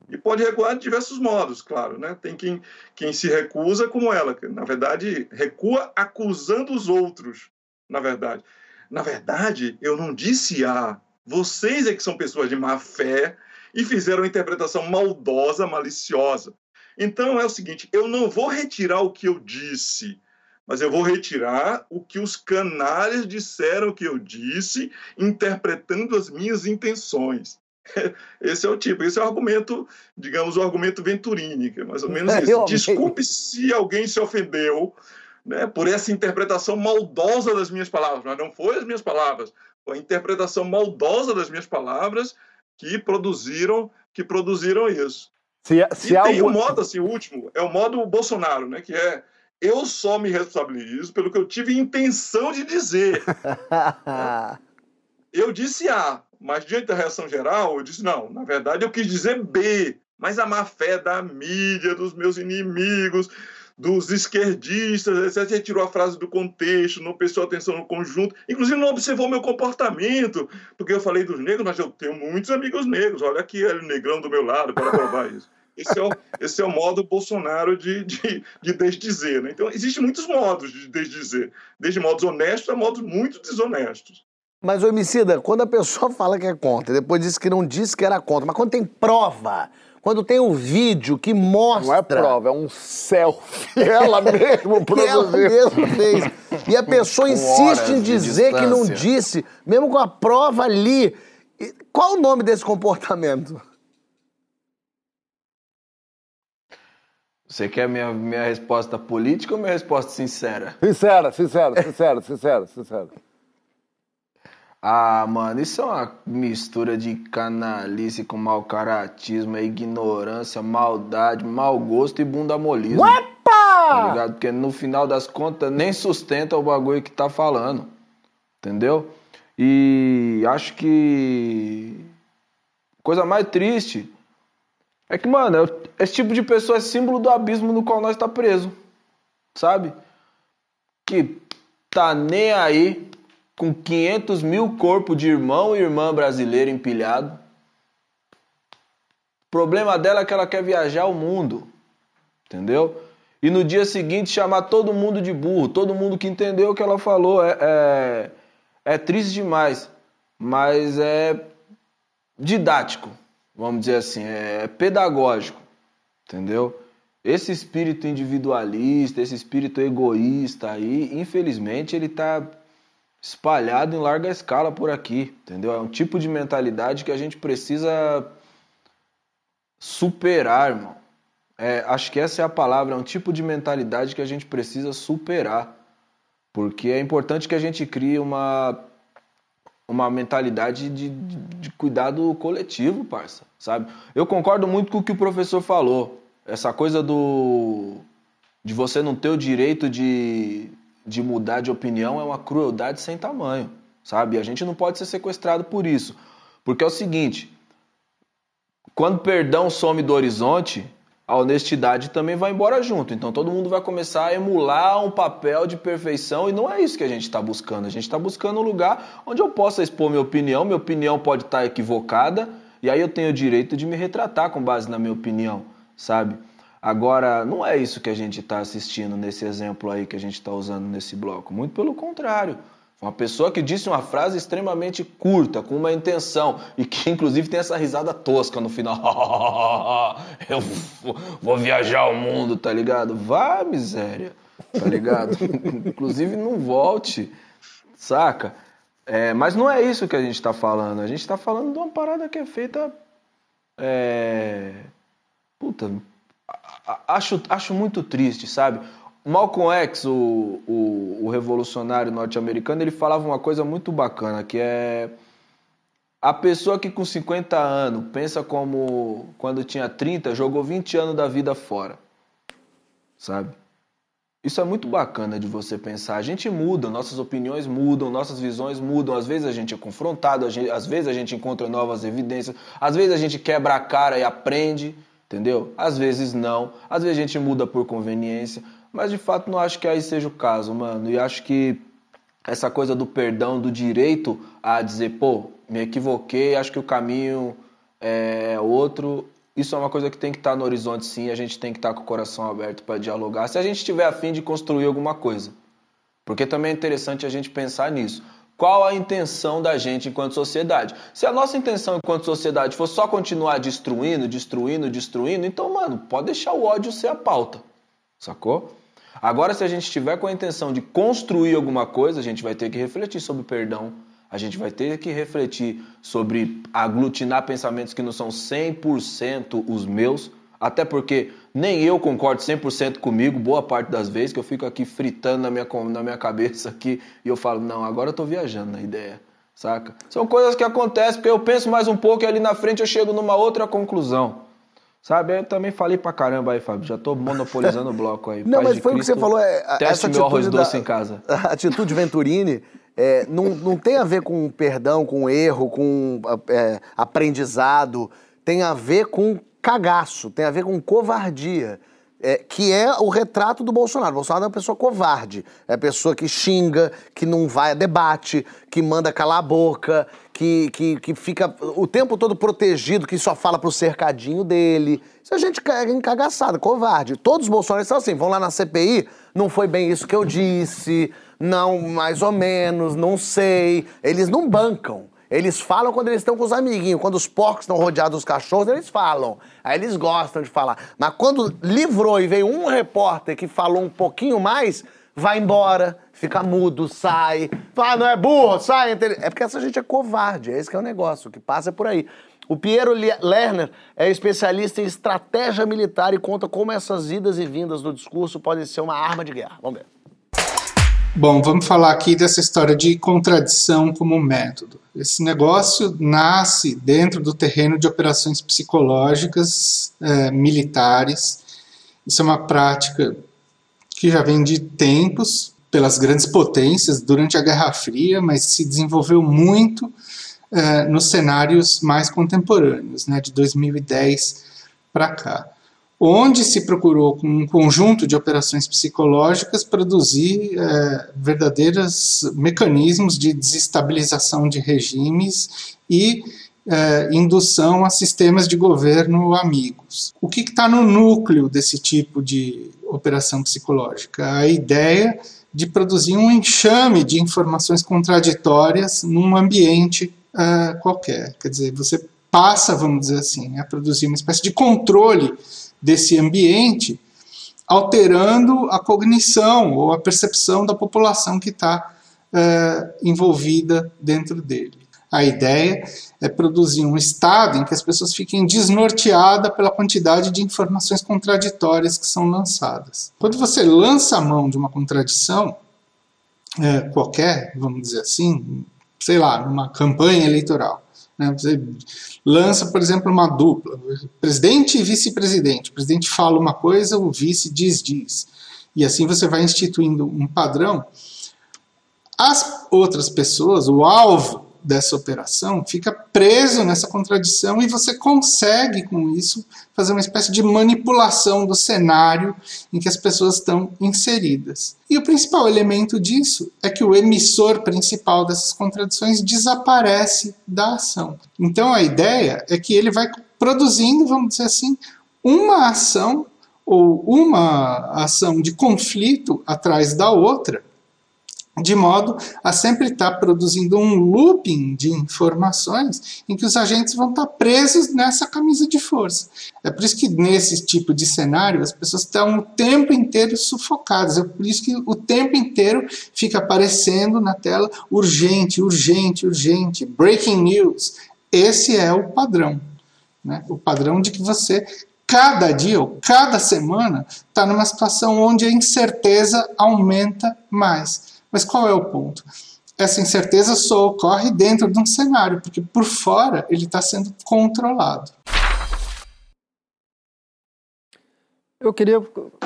E pode recuar de diversos modos, claro, né? Tem quem, quem se recusa como ela, que na verdade recua acusando os outros, na verdade. Na verdade, eu não disse A. Vocês é que são pessoas de má fé e fizeram uma interpretação maldosa, maliciosa. Então é o seguinte: eu não vou retirar o que eu disse, mas eu vou retirar o que os canalhas disseram que eu disse, interpretando as minhas intenções. Esse é o tipo, esse é o argumento, digamos, o argumento Venturini, que é mais ou menos Eu isso. Desculpe se alguém se ofendeu né, por essa interpretação maldosa das minhas palavras, mas não foi as minhas palavras, foi a interpretação maldosa das minhas palavras que produziram, que produziram isso. Se, E se tem algo... o modo, assim, o último, é o modo Bolsonaro, né? Que é eu só me responsabilizo pelo que eu tive intenção de dizer. Eu disse A, mas diante da reação geral, eu disse não. Na verdade, eu quis dizer B. Mas a má fé da mídia, dos meus inimigos, dos esquerdistas, você tirou a frase do contexto, não prestou atenção no conjunto, inclusive não observou meu comportamento, porque eu falei dos negros, mas eu tenho muitos amigos negros, olha aqui ele negrão do meu lado para provar isso. Esse é o, esse é o modo Bolsonaro de, de, de desdizer. Né? Então, existem muitos modos de desdizer, desde modos honestos a modos muito desonestos. Mas, ô Emicida, quando a pessoa fala que é contra, depois disse que não disse que era contra, mas quando tem prova, quando tem um vídeo que mostra... Não é prova, é um selfie. Ela mesmo que ela produziu. mesmo fez. E a pessoa insiste em dizer que não disse, mesmo com a prova ali. Qual o nome desse comportamento? Você quer minha, minha resposta política ou minha resposta sincera? Sincera, sincera, sincera, sincera, sincera. Ah, mano, isso é uma mistura de canalice com mau caratismo, é ignorância, maldade, mau gosto e bunda molismo. Tá Opa! ligado? Porque no final das contas nem sustenta o bagulho que tá falando. Entendeu? E acho que. Coisa mais triste é que, mano, esse tipo de pessoa é símbolo do abismo no qual nós tá preso. Sabe? Que tá nem aí com 500 mil corpos de irmão e irmã brasileira empilhado. O problema dela é que ela quer viajar o mundo. Entendeu? E no dia seguinte chamar todo mundo de burro, todo mundo que entendeu o que ela falou. É, é, é triste demais, mas é didático, vamos dizer assim, é pedagógico, entendeu? Esse espírito individualista, esse espírito egoísta aí, infelizmente, ele tá espalhado em larga escala por aqui, entendeu? É um tipo de mentalidade que a gente precisa superar, irmão. É, acho que essa é a palavra, é um tipo de mentalidade que a gente precisa superar. Porque é importante que a gente crie uma, uma mentalidade de, de, de cuidado coletivo, parça, sabe? Eu concordo muito com o que o professor falou. Essa coisa do de você não ter o direito de, de mudar de opinião é uma crueldade sem tamanho, sabe? A gente não pode ser sequestrado por isso. Porque é o seguinte, quando perdão some do horizonte, a honestidade também vai embora junto. Então todo mundo vai começar a emular um papel de perfeição e não é isso que a gente está buscando. A gente está buscando um lugar onde eu possa expor minha opinião, minha opinião pode estar equivocada e aí eu tenho o direito de me retratar com base na minha opinião, sabe? Agora, não é isso que a gente está assistindo nesse exemplo aí que a gente está usando nesse bloco. Muito pelo contrário. Uma pessoa que disse uma frase extremamente curta, com uma intenção, e que inclusive tem essa risada tosca no final. Eu vou viajar o mundo, tá ligado? Vá, miséria, tá ligado? inclusive não volte, saca? É, mas não é isso que a gente tá falando. A gente tá falando de uma parada que é feita. É, puta, acho, acho muito triste, sabe? Malcolm X, o, o, o revolucionário norte-americano, ele falava uma coisa muito bacana, que é a pessoa que com 50 anos pensa como quando tinha 30, jogou 20 anos da vida fora, sabe? Isso é muito bacana de você pensar. A gente muda, nossas opiniões mudam, nossas visões mudam. Às vezes a gente é confrontado, gente- às vezes a gente encontra novas evidências, às vezes a gente quebra a cara e aprende, entendeu? Às vezes não, às vezes a gente muda por conveniência, mas de fato não acho que aí seja o caso, mano. E acho que essa coisa do perdão, do direito a dizer, pô, me equivoquei, acho que o caminho é outro. Isso é uma coisa que tem que estar no horizonte, sim. A gente tem que estar com o coração aberto para dialogar. Se a gente tiver afim de construir alguma coisa. Porque também é interessante a gente pensar nisso. Qual a intenção da gente enquanto sociedade? Se a nossa intenção enquanto sociedade for só continuar destruindo, destruindo, destruindo, então, mano, pode deixar o ódio ser a pauta. Sacou? Agora, se a gente estiver com a intenção de construir alguma coisa, a gente vai ter que refletir sobre perdão. A gente vai ter que refletir sobre aglutinar pensamentos que não são 100% os meus. Até porque nem eu concordo 100% comigo, boa parte das vezes, que eu fico aqui fritando na minha, na minha cabeça aqui e eu falo, não, agora eu tô viajando na ideia, saca? São coisas que acontecem, porque eu penso mais um pouco e ali na frente eu chego numa outra conclusão. Sabe, eu também falei pra caramba aí, Fábio. Já tô monopolizando o bloco aí. Não, Paz mas foi o que você Cristo, falou. É, a- teste essa meu arroz da- doce em casa. A atitude Venturini é, não, não tem a ver com perdão, com erro, com é, aprendizado. Tem a ver com cagaço, tem a ver com covardia. é, que é o retrato do Bolsonaro. O Bolsonaro é uma pessoa covarde, é a pessoa que xinga, que não vai a debate, que manda calar a boca, que, que, que fica o tempo todo protegido, que só fala pro cercadinho dele. Isso é gente ca- encagaçada, covarde. Todos os bolsonaristas são assim, vão lá na CPI, não foi bem isso que eu disse, não, mais ou menos, não sei. Eles não bancam. Eles falam quando eles estão com os amiguinhos. Quando os porcos estão rodeados dos cachorros, eles falam. Aí eles gostam de falar. Mas quando livrou e veio um repórter que falou um pouquinho mais, vai embora, fica mudo, sai. Fala, não é burro, sai. É porque essa gente é covarde, é esse que é o negócio, que passa é por aí. O Piero Le- Lerner é especialista em estratégia militar e conta como essas idas e vindas do discurso podem ser uma arma de guerra. Vamos ver. Bom, vamos falar aqui dessa história de contradição como método. Esse negócio nasce dentro do terreno de operações psicológicas eh, militares. Isso é uma prática que já vem de tempos pelas grandes potências durante a Guerra Fria, mas se desenvolveu muito eh, nos cenários mais contemporâneos, né, de 2010 para cá onde se procurou, com um conjunto de operações psicológicas, produzir eh, verdadeiros mecanismos de desestabilização de regimes e eh, indução a sistemas de governo amigos. O que está no núcleo desse tipo de operação psicológica? A ideia de produzir um enxame de informações contraditórias num ambiente eh, qualquer. Quer dizer, você passa, vamos dizer assim, a produzir uma espécie de controle desse ambiente, alterando a cognição ou a percepção da população que está eh, envolvida dentro dele. A ideia é produzir um estado em que as pessoas fiquem desnorteadas pela quantidade de informações contraditórias que são lançadas. Quando você lança a mão de uma contradição, eh, qualquer, vamos dizer assim, sei lá, numa campanha eleitoral, né? Você lança, por exemplo, uma dupla, presidente e vice-presidente. O presidente fala uma coisa, o vice diz diz. E assim você vai instituindo um padrão. As outras pessoas, o alvo dessa operação, fica preso nessa contradição e você consegue, com isso, fazer uma espécie de manipulação do cenário em que as pessoas estão inseridas. E o principal elemento disso é que o emissor principal dessas contradições desaparece da ação. Então a ideia é que ele vai produzindo, vamos dizer assim, uma ação ou uma ação de conflito atrás da outra, de modo a sempre estar produzindo um looping de informações em que os agentes vão estar presos nessa camisa de força. É por isso que nesse tipo de cenário as pessoas estão o tempo inteiro sufocadas. É por isso que o tempo inteiro fica aparecendo na tela urgente, urgente, urgente, breaking news. Esse é o padrão. Né? O padrão de que você cada dia ou cada semana está numa situação onde a incerteza aumenta mais. Mas qual é o ponto? Essa incerteza só ocorre dentro de um cenário, porque por fora ele está sendo controlado. Eu queria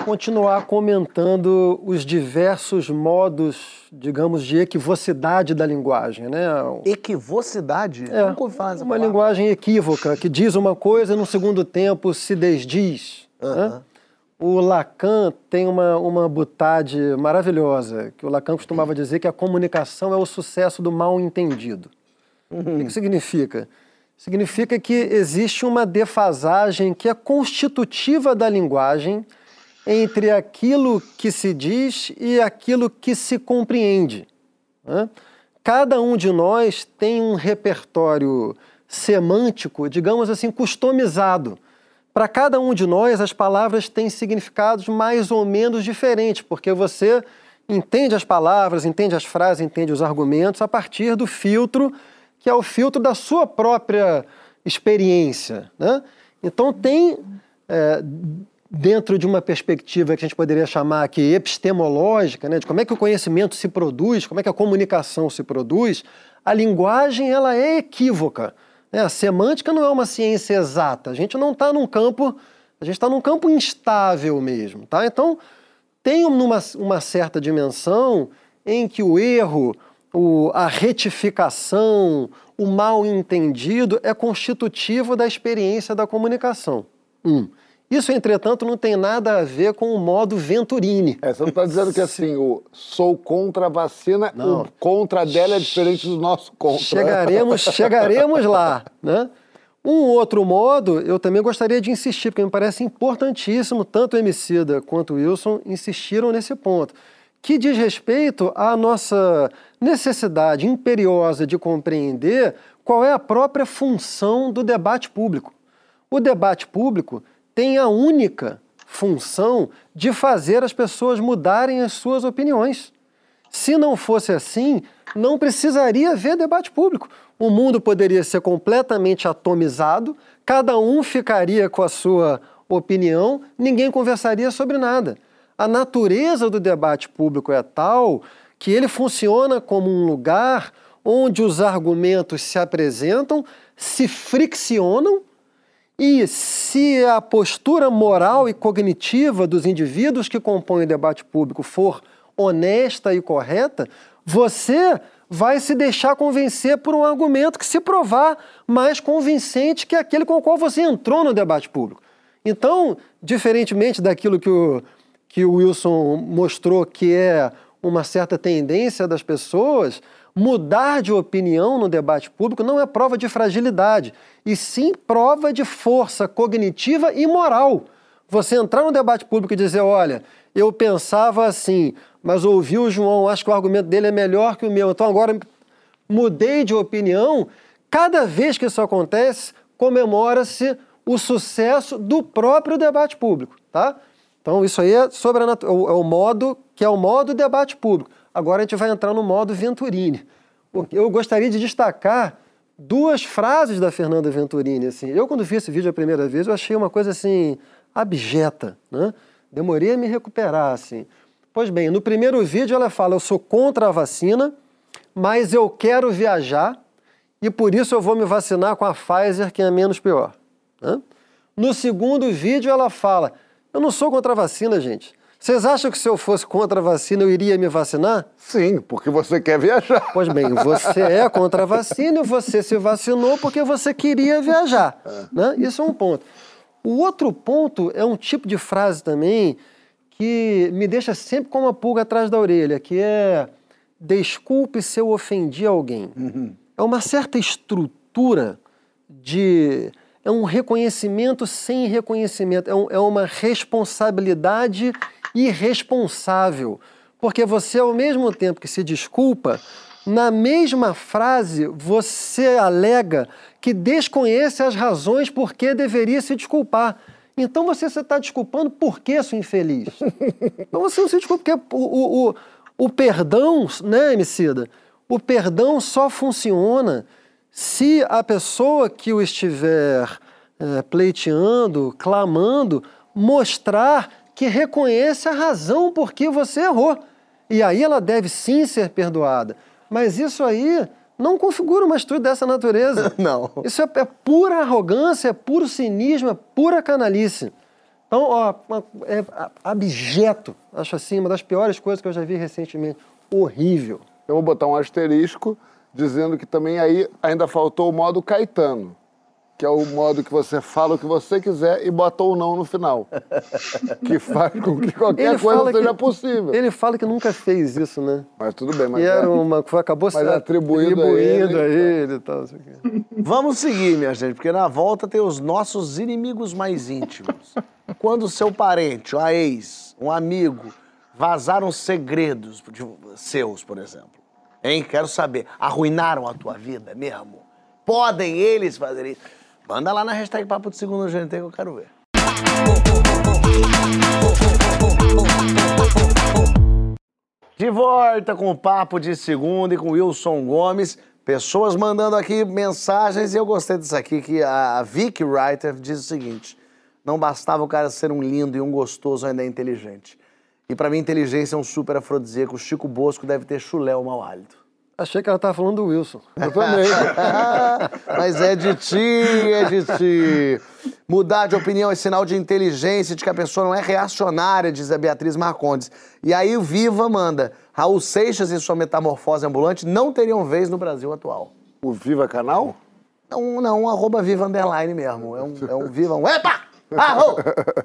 continuar comentando os diversos modos, digamos, de equivocidade da linguagem, né? Equivocidade? É, Nunca ouvi falar uma palavra. linguagem equívoca, que diz uma coisa e no segundo tempo se desdiz. né? O Lacan tem uma, uma butade maravilhosa, que o Lacan costumava dizer que a comunicação é o sucesso do mal entendido. O que que significa? Significa que existe uma defasagem que é constitutiva da linguagem entre aquilo que se diz e aquilo que se compreende. né? Cada um de nós tem um repertório semântico, digamos assim, customizado. Para cada um de nós, as palavras têm significados mais ou menos diferentes, porque você entende as palavras, entende as frases, entende os argumentos a partir do filtro que é o filtro da sua própria experiência. Né? Então, tem, é, dentro de uma perspectiva que a gente poderia chamar aqui epistemológica, né, de como é que o conhecimento se produz, como é que a comunicação se produz, a linguagem ela é equívoca. Né? A semântica não é uma ciência exata. A gente não está num campo, a gente está num campo instável mesmo. Tá? Então, tem uma, uma certa dimensão em que o erro, o- a retificação, o mal entendido é constitutivo da experiência da comunicação. Um. Isso, entretanto, não tem nada a ver com o modo Venturini. É, você não está dizendo que assim, o sou contra a vacina, Não. o contra dela é diferente do nosso contra. Chegaremos, chegaremos lá, né? Um outro modo, eu também gostaria de insistir, porque me parece importantíssimo, tanto o Emicida quanto o Wilson insistiram nesse ponto, que diz respeito à nossa necessidade imperiosa de compreender qual é a própria função do debate público. O debate público tem a única função de fazer as pessoas mudarem as suas opiniões. Se não fosse assim, não precisaria haver debate público. O mundo poderia ser completamente atomizado, cada um ficaria com a sua opinião, ninguém conversaria sobre nada. A natureza do debate público é tal que ele funciona como um lugar onde os argumentos se apresentam, se friccionam e se a postura moral e cognitiva dos indivíduos que compõem o debate público for honesta e correta, você vai se deixar convencer por um argumento que se provar mais convincente que aquele com o qual você entrou no debate público. Então, diferentemente daquilo que o, que o Wilson mostrou que é uma certa tendência das pessoas, mudar de opinião no debate público não é prova de fragilidade, e sim prova de força cognitiva e moral. Você entrar no debate público e dizer, olha, eu pensava assim, mas ouvi o João, acho que o argumento dele é melhor que o meu, então agora mudei de opinião. Cada vez que isso acontece, comemora-se o sucesso do próprio debate público, tá? Então isso aí é, sobre é é o modo que é o modo debate público. Agora a gente vai entrar no modo Venturini. Eu gostaria de destacar duas frases da Fernanda Venturini. Assim. Eu, quando vi esse vídeo a primeira vez, eu achei uma coisa assim, abjeta. Né? Demorei a me recuperar. Assim. Pois bem, no primeiro vídeo ela fala: Eu sou contra a vacina, mas eu quero viajar e por isso eu vou me vacinar com a Pfizer, que é menos pior. né? No segundo vídeo ela fala: Eu não sou contra a vacina, gente. Vocês acham que se eu fosse contra a vacina eu iria me vacinar? Sim, porque você quer viajar. Pois bem, você é contra a vacina e você se vacinou porque você queria viajar. Né? Isso é um ponto. O outro ponto é um tipo de frase também que me deixa sempre com uma pulga atrás da orelha, que é desculpe se eu ofendi alguém. É uma certa estrutura de. É um reconhecimento sem reconhecimento, é, um- é uma responsabilidade irresponsável. Porque você, ao mesmo tempo que se desculpa, na mesma frase você alega que desconhece as razões por que deveria se desculpar. Então você está desculpando por que, sua infeliz? Então você não se desculpa, porque o, o, o, perdão, né, Emicida? O perdão só funciona se a pessoa que o estiver eh, pleiteando, clamando, mostrar que reconhece a razão por que você errou. E aí ela deve sim ser perdoada. Mas isso aí não configura uma atitude dessa natureza. Não. Isso é, é pura arrogância, é puro cinismo, é pura canalice. Então, ó, é abjeto, acho assim, uma das piores coisas que eu já vi recentemente. Horrível. Eu vou botar um asterisco dizendo que também aí ainda faltou o modo Caetano, que é o modo que você fala o que você quiser e bota o não no final. que faz com que qualquer coisa fala seja que- possível. Ele fala que nunca fez isso, né? Mas tudo bem, mas e é- era uma, foi- acabou mas sendo é atribuído a atribuído ele, a então. ele e tal. não sei o quê. Vamos seguir, minha gente, porque na volta tem os nossos inimigos mais íntimos. Quando seu parente, a ex, um amigo, vazaram segredos de- seus, por exemplo. Hein? Quero saber. Arruinaram a tua vida mesmo? Podem eles fazer isso? Manda lá na hashtag Papo de Segundo GNT que eu quero ver. De volta com o Papo de Segunda e com Wilson Gomes. Pessoas mandando aqui mensagens e eu gostei disso aqui, que a Vicky Writer diz o seguinte. Não bastava o cara ser um lindo e um gostoso, ainda é inteligente. E pra mim, inteligência é um super afrodisíaco. Chico Bosco deve ter chulé ou mau hálito. Achei que ela estava falando do Wilson. Eu também. Mas é de ti, é de ti. Mudar de opinião é sinal de inteligência, de que a pessoa não é reacionária, diz a Beatriz Marcondes. E aí o Viva manda. Raul Seixas e sua metamorfose ambulante não teriam vez no Brasil atual. O Viva Canal? Não, não, um arroba Viva Underline mesmo. É um, é um Viva, um... Epa!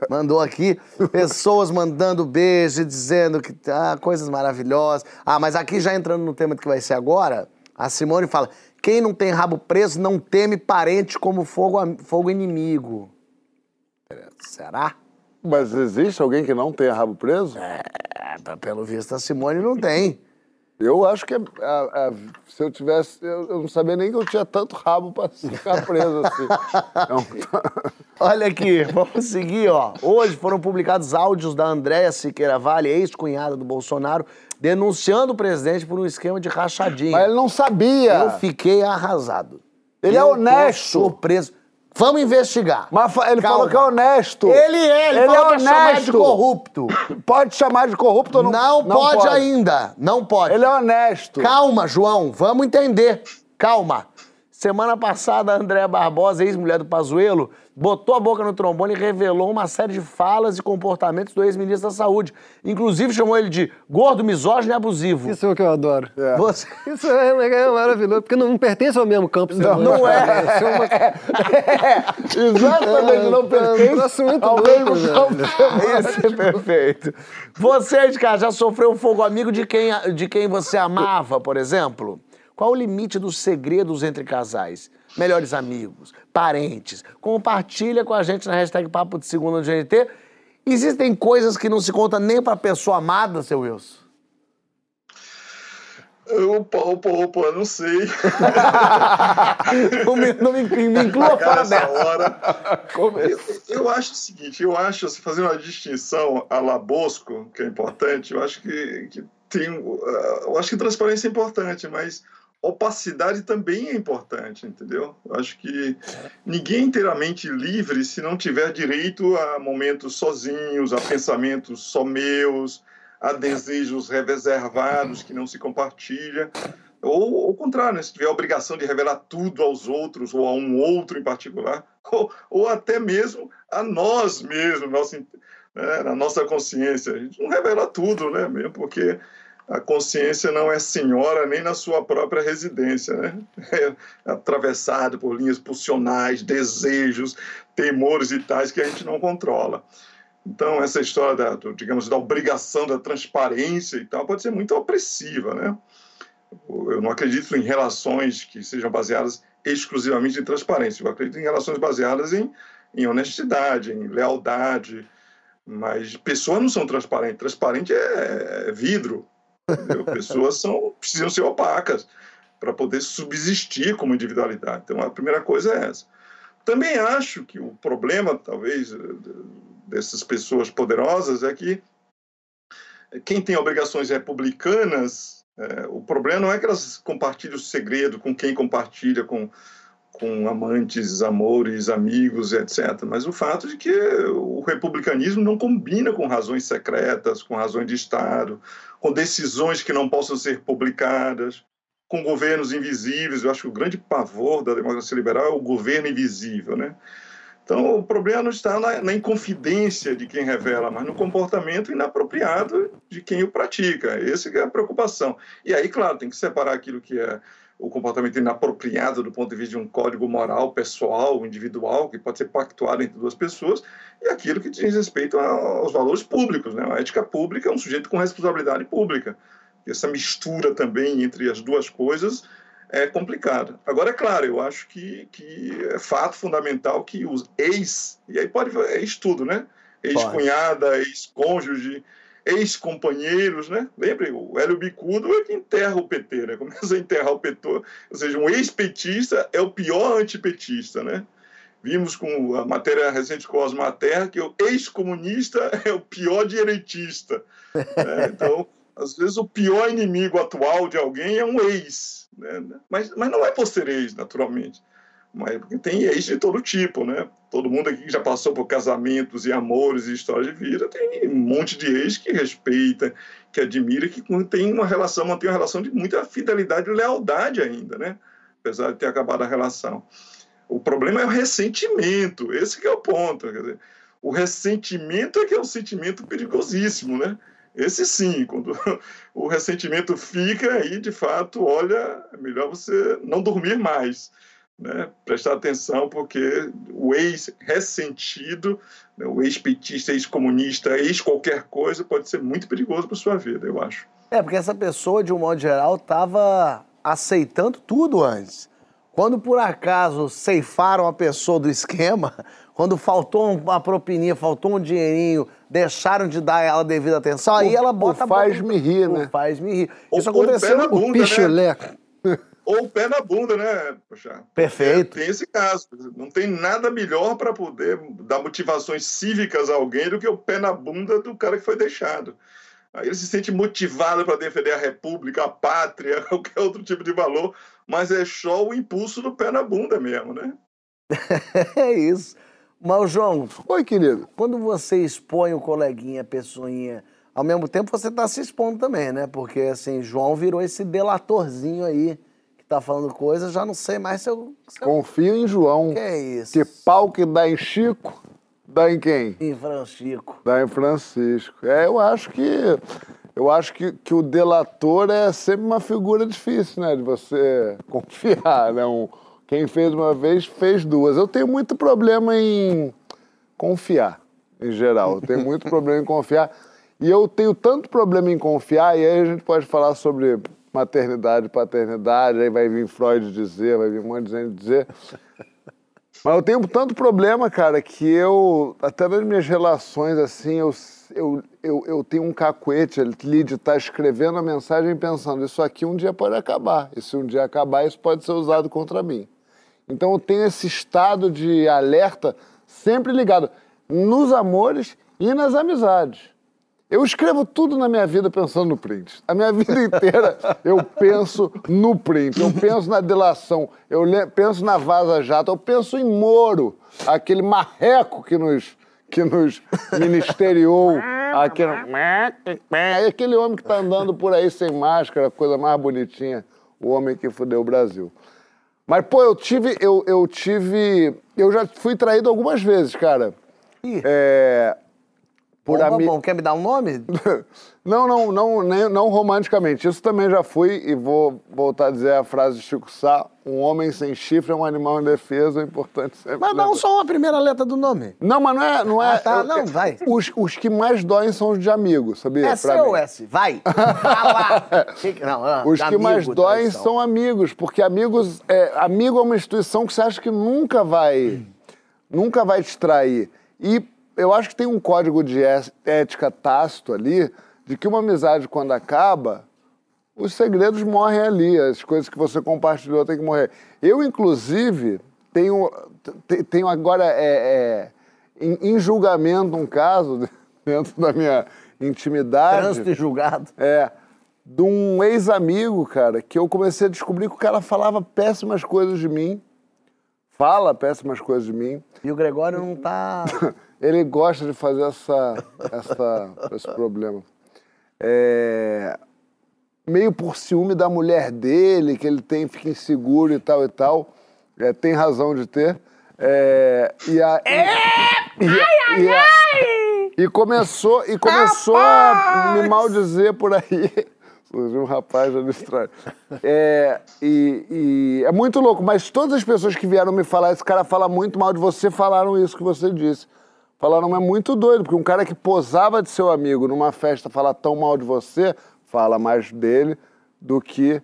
Mandou aqui. Pessoas mandando beijo, e dizendo que ah, coisas maravilhosas. Ah, mas aqui já entrando no tema que vai ser agora, a Simone fala: quem não tem rabo preso não teme parente como fogo, fogo inimigo. Será? Mas existe alguém que não tem rabo preso? É, pelo visto a Simone não tem. Eu acho que é- a- a- se eu tivesse. Eu, eu não sabia nem que eu tinha tanto rabo pra ficar preso assim. É um- Olha aqui, vamos seguir, ó. Hoje foram publicados áudios da Andréa Siqueira Vale, ex-cunhada do Bolsonaro, denunciando o presidente por um esquema de rachadinha. Mas ele não sabia. Eu fiquei arrasado. Ele é Eu tô honesto. Surpreso. Vamos investigar. Mas ele Calma. falou que é honesto. Ele é, ele, Ele falou é pra chamar de honesto. corrupto. Pode chamar de corrupto ou não? Não, pode, ainda. Não pode. Ele é honesto. Calma, João, vamos entender. Calma. Semana passada, a Andréa Barbosa, ex-mulher do Pazuello, botou a boca no trombone e revelou uma série de falas e comportamentos do ex-ministro da Saúde. Inclusive chamou ele de gordo, misógino e abusivo. Isso é o que eu adoro. Você... Isso é, é maravilhoso, porque não pertence ao mesmo campo. Não, não é. É uma... Exatamente, não É um pertence troço muito ao mesmo campo. Esse é perfeito. Você, de casa, já sofreu um fogo amigo de quem, de quem você amava, por exemplo? Qual o limite dos segredos entre casais? Melhores amigos, parentes. Compartilha com a gente na hashtag Papo de Segunda no GNT. Existem coisas que não se conta nem pra pessoa amada, seu Wilson? Opa, opa, opa, não sei. Não me, não me, me inclua Pagar fora essa dessa. hora. Eu, eu acho o seguinte, eu acho, assim, fazendo uma distinção a la Bosco, que é importante, eu acho que, que tem. uh, Eu acho que transparência é importante, mas opacidade também é importante, entendeu? Eu acho que ninguém é inteiramente livre se não tiver direito a momentos sozinhos, a pensamentos só meus, a desejos reservados que não se compartilha. Ou ao contrário, né? se tiver a obrigação de revelar tudo aos outros, ou a um outro em particular, ou, ou até mesmo a nós mesmos, nossa, né, na nossa consciência. A gente não revela tudo, né? Mesmo porque a consciência não é senhora nem na sua própria residência, né? É atravessado por linhas pulsionais, desejos, temores e tais que a gente não controla. Então, essa história, da, do, digamos, da obrigação da transparência e tal, pode ser muito opressiva, né? Eu não acredito em relações que sejam baseadas exclusivamente em transparência. Eu acredito em relações baseadas em, em honestidade, em lealdade. Mas pessoas não são transparentes. Transparente é, é vidro. Pessoas são, precisam ser opacas para poder subsistir como individualidade. Então, a primeira coisa é essa. Também acho que o problema, talvez, dessas pessoas poderosas é que quem tem obrigações republicanas, é, o problema não é que elas compartilhem o segredo com quem compartilha, com, com amantes, amores, amigos, etc. Mas o fato de que o republicanismo não combina com razões secretas, com razões de Estado, com decisões que não possam ser publicadas, com governos invisíveis. Eu acho que o grande pavor da democracia liberal é o governo invisível, né? Então, o problema não está na, na, inconfidência de quem revela, mas no comportamento inapropriado de quem o pratica. Essa é a preocupação. E aí, claro, tem que separar aquilo que é o comportamento inapropriado do ponto de vista de um código moral pessoal, individual, que pode ser pactuado entre duas pessoas, e aquilo que diz respeito aos valores públicos. Né? A ética pública é um sujeito com responsabilidade pública. E essa mistura também entre as duas coisas é complicado. Agora, é claro, eu acho que, que é fato fundamental que os ex, e aí pode é ex-tudo, né? Ex-cunhada, ex-cônjuge, ex-companheiros, né? Lembre, o Hélio Bicudo é que enterra o PT, né? Começa a enterrar o PT, ou seja, um ex-petista é o pior antipetista, né? Vimos com a matéria recente com Osmar Terra que o ex-comunista é o pior direitista. Né? Então, às vezes, o pior inimigo atual de alguém é um ex. Né? Mas, mas não é por ser ex, naturalmente. Mas porque tem ex de todo tipo, né? Todo mundo aqui que já passou por casamentos e amores e histórias de vida tem um monte de ex que respeita, que admira, que tem uma relação, mantém uma relação de muita fidelidade e lealdade ainda, né? Apesar de ter acabado a relação. O problema é o ressentimento, esse que é o ponto. Dizer, o ressentimento é que é um sentimento perigosíssimo, né? Esse sim, quando o ressentimento fica aí, de fato, olha, é melhor você não dormir mais. Né, prestar atenção, porque o ex-ressentido, né, o ex-petista, ex-comunista, ex-qualquer coisa, pode ser muito perigoso para sua vida, eu acho. É, porque essa pessoa, de um modo geral, estava aceitando tudo antes. Quando por acaso ceifaram a pessoa do esquema, quando faltou uma propininha, faltou um dinheirinho, deixaram de dar ela devida atenção, aí ela bota o faz-me rir, o né? Faz-me rir. Ou- Isso o aconteceu bunda, o né? Ou o pé na bunda, né, Poxa? Perfeito. Tem esse caso. Não tem nada melhor para poder dar motivações cívicas a alguém do que o pé na bunda do cara que foi deixado. Aí ele se sente motivado para defender a república, a pátria, qualquer outro tipo de valor, mas é só o impulso do pé na bunda mesmo, né? É isso. Mas, João, Oi, querido. quando você expõe o coleguinha, a pessoinha, ao mesmo tempo você tá se expondo também, né? Porque, assim, João virou esse delatorzinho aí, tá falando coisas, já não sei mais se eu... Se eu... Confio em João. Que é isso? Que pau que dá em Chico, dá em quem? Em Francisco. Dá em Francisco. É, eu acho que. Eu acho que, que o delator é sempre uma figura difícil, né? De você confiar, né? Um, quem fez uma vez, fez duas. Eu tenho muito problema em confiar, em geral. Eu tenho muito problema em confiar. E eu tenho tanto problema em confiar, e aí a gente pode falar sobre maternidade, paternidade, aí vai vir Freud dizer, vai vir um monte de gente dizer. Mas eu tenho tanto problema, cara, que eu, até nas minhas relações, assim, eu, eu, eu, eu tenho um cacuete ali de estar escrevendo a mensagem pensando, isso aqui um dia pode acabar. E se um dia acabar, isso pode ser usado contra mim. Então eu tenho esse estado de alerta sempre ligado nos amores e nas amizades. Eu escrevo tudo na minha vida pensando no print. A minha vida inteira eu penso no print, eu penso na delação, eu penso na Vaza Jato, eu penso em Moro, aquele marreco que nos, que nos ministeriou. Aquele, aquele homem que está andando por aí sem máscara, coisa mais bonitinha, o homem que fudeu o Brasil. Mas, pô, eu tive. Eu, eu tive. Eu já fui traído algumas vezes, cara. É. Por Bomba ami... bom. Quer me dar um nome? Não, não, não, nem- não romanticamente. Isso também já fui, e vou voltar a dizer a frase de Chico Sá: um homem sem chifre é um animal indefeso, é importante sempre. Mas dá um só uma primeira letra do nome. Não, mas não é. Não, é, Ah, tá, eu- não, vai. Os, os que mais doem são os de amigos, sabia? S Pra ou mim. S? Vai. Que que- Não, ah, Os que mais amigo, doem são amigos, porque amigos, é, amigo é uma instituição que você acha que nunca vai, nunca vai te trair. E eu acho que tem um código de ética tácito ali, de que uma amizade quando acaba, os segredos morrem ali, as coisas que você compartilhou têm que morrer. Eu, inclusive, tenho, te- tenho agora é, é, em, em julgamento um caso dentro da minha intimidade. Trânsito e julgado. É, de um ex-amigo, cara, que eu comecei a descobrir que o cara falava péssimas coisas de mim. Fala péssimas coisas de mim. E o Gregório não tá. Ele gosta de fazer essa, essa, esse problema. É, meio por ciúme da mulher dele, que ele tem, fica inseguro e tal e tal. É, tem razão de ter. É, e a, e, e, e, a- e começou, e começou a me maldizer por aí. Surgiu um rapaz ali estranho. É, e, e é muito louco, mas todas as pessoas que vieram me falar, esse cara fala muito mal de você, falaram isso que você disse. Falaram, é muito doido, porque um cara que posava de seu amigo numa festa falar tão mal de você, fala mais dele do que,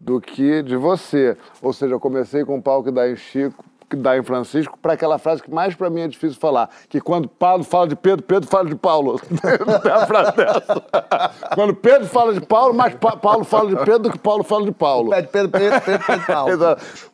do que de você. Ou seja, eu comecei com o pau que dá em Chico, que dá em Francisco, para aquela frase que mais para mim é difícil falar, que quando Paulo fala de Pedro, Pedro fala de Paulo. Tem a frase dessa. Quando Pedro fala de Paulo, mais Pa- Paulo fala de Pedro do que Paulo fala de Paulo. Pede Pedro, Pedro, Pedro, Pedro, Paulo.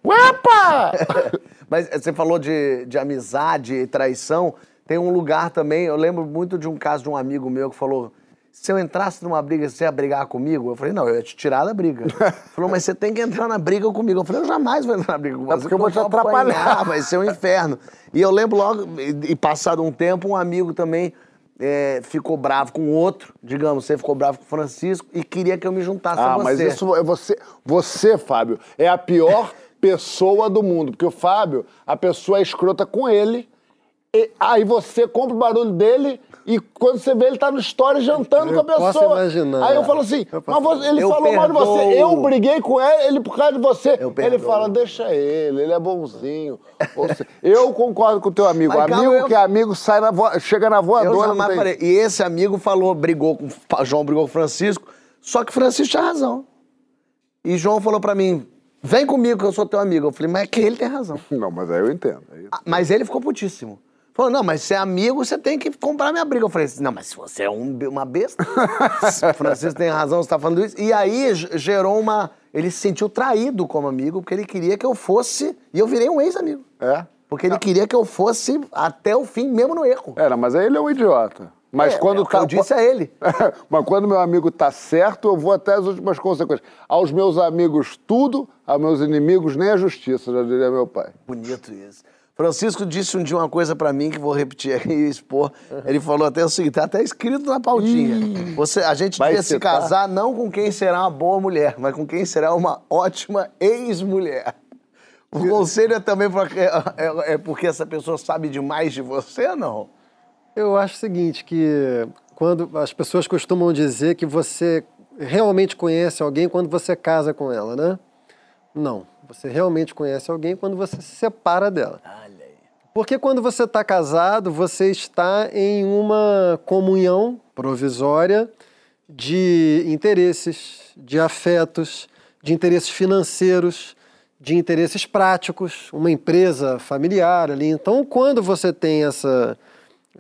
Uepa! Mas você falou de, de amizade e traição. Tem um lugar também, eu lembro muito de um caso de um amigo meu que falou: se eu entrasse numa briga, você ia brigar comigo? Eu falei, não, eu ia te tirar da briga. Ele falou, mas você tem que entrar na briga comigo. Eu falei, eu jamais vou entrar na briga com você. porque eu vou te atrapalhar. Vai ser um inferno. E eu lembro logo, e, e passado um tempo, um amigo também é, ficou bravo com outro, digamos, você ficou bravo com o Francisco e queria que eu me juntasse a Ah, você. mas isso é você, você, Fábio, é a pior pessoa do mundo, porque o Fábio, a pessoa é escrota com ele aí você compra o barulho dele e quando você vê ele tá no story jantando Eu com a pessoa. posso imaginar. Aí eu falo assim, Eu posso mas você- ele Eu falou mal de você. perdoo. Eu briguei com ele, ele por causa de você. Eu ele perdoo. fala, deixa ele, ele é bonzinho. Seja, eu concordo com o teu amigo. Mas, calma, amigo eu- que é amigo sai na vo- chega na Eu voadora. jamais tem-. E esse amigo falou, brigou com o João, brigou com o Francisco, só que Francisco tinha razão. E João falou pra mim, vem comigo que eu sou teu amigo. Eu falei, mas é que ele tem razão. Não, mas aí eu entendo. Aí- Ah, Mas ele ficou putíssimo. Falou, não, mas se é amigo, você tem que comprar minha briga. Eu falei, não, mas se você é um uma besta, o Francisco tem razão, você tá falando isso. E aí ge- gerou uma... Ele se sentiu traído como amigo, porque ele queria que eu fosse... E eu virei um ex-amigo. É? Porque ele queria que eu fosse até o fim, mesmo no erro. Era, mas aí ele é um idiota. Mas É, quando é que eu disse a ele. mas quando meu amigo tá certo, eu vou até as últimas consequências. Aos meus amigos, tudo, aos meus inimigos, nem a justiça, já diria meu pai. Bonito isso. Francisco disse um dia uma coisa pra mim que vou repetir aqui e expor. Ele falou até o seguinte, tá até escrito na pautinha. Você, a gente Vai devia se casar não com quem será uma boa mulher, mas com quem será uma ótima ex-mulher. O conselho é também porque, é, é porque essa pessoa sabe demais de você ou não? Eu acho o seguinte, que quando as pessoas costumam dizer que você realmente conhece alguém quando você casa com ela, né? Não. Você realmente conhece alguém quando você se separa dela. Porque quando você está casado, você está em uma comunhão provisória de interesses, de afetos, de interesses financeiros, de interesses práticos, uma empresa familiar ali. Então, quando você tem essa,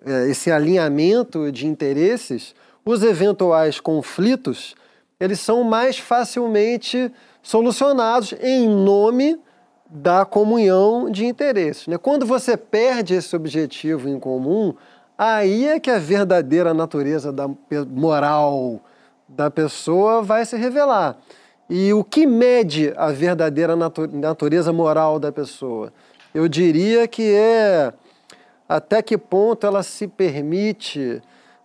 eh, esse alinhamento de interesses, os eventuais conflitos eles são mais facilmente solucionados em nome da comunhão de interesses. Né? Quando você perde esse objetivo em comum, aí é que a verdadeira natureza da moral da pessoa vai se revelar. E o que mede a verdadeira natu- natureza moral da pessoa? Eu diria que é até que ponto ela se permite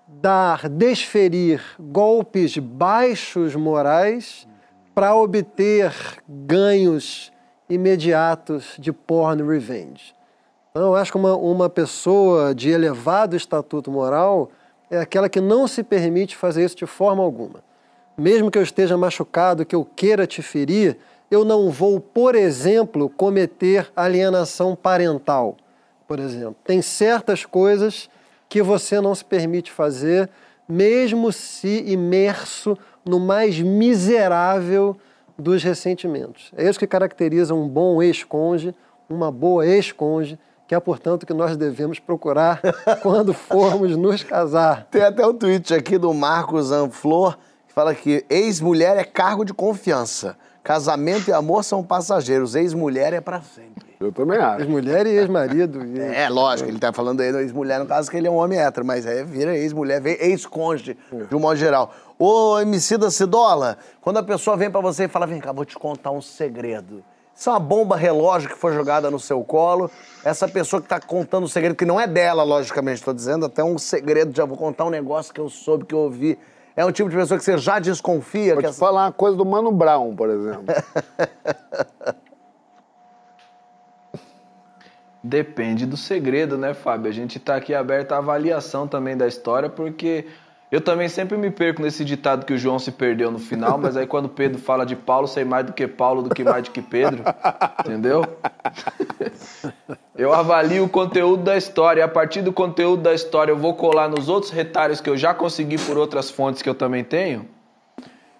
dar, desferir golpes baixos morais para obter ganhos imediatos de porn revenge. Então, eu acho que uma, uma pessoa de elevado estatuto moral é aquela que não se permite fazer isso de forma alguma. Mesmo que eu esteja machucado, que eu queira te ferir, eu não vou, por exemplo, cometer alienação parental. Por exemplo, tem certas coisas que você não se permite fazer, mesmo se imerso no mais miserável dos ressentimentos. É isso que caracteriza um bom ex-cônjuge, uma boa ex-cônjuge, que é, portanto, que nós devemos procurar quando formos nos casar. Tem até um tweet aqui do Marcos Anflor que fala que ex-mulher é cargo de confiança. Casamento e amor são passageiros. Ex-mulher é pra sempre. Eu também acho. Ex-mulher e ex-marido. e- É, lógico, ele tá falando aí da ex-mulher, no caso que ele é um homem hétero, mas é, vira ex-mulher, vem ex-cônjuge, de um modo geral. Ô, MC da Cidola, quando a pessoa vem pra você e fala, vem cá, vou te contar um segredo. Isso é uma bomba relógio que foi jogada no seu colo. Essa pessoa que tá contando um segredo, que não é dela, logicamente, tô dizendo, até um segredo, já vou contar um negócio que eu soube, que eu ouvi. É um tipo de pessoa que você já desconfia Vou que te essa... falar uma coisa do Mano Brown, por exemplo. Depende do segredo, né, Fábio? A gente tá aqui aberto à avaliação também da história, porque eu também sempre me perco nesse ditado que o João se perdeu no final, mas aí quando Pedro fala de Paulo, sei mais do que Paulo, do que mais do que Pedro. Entendeu? Eu avalio o conteúdo da história, e a partir do conteúdo da história eu vou colar nos outros retalhos que eu já consegui por outras fontes que eu também tenho.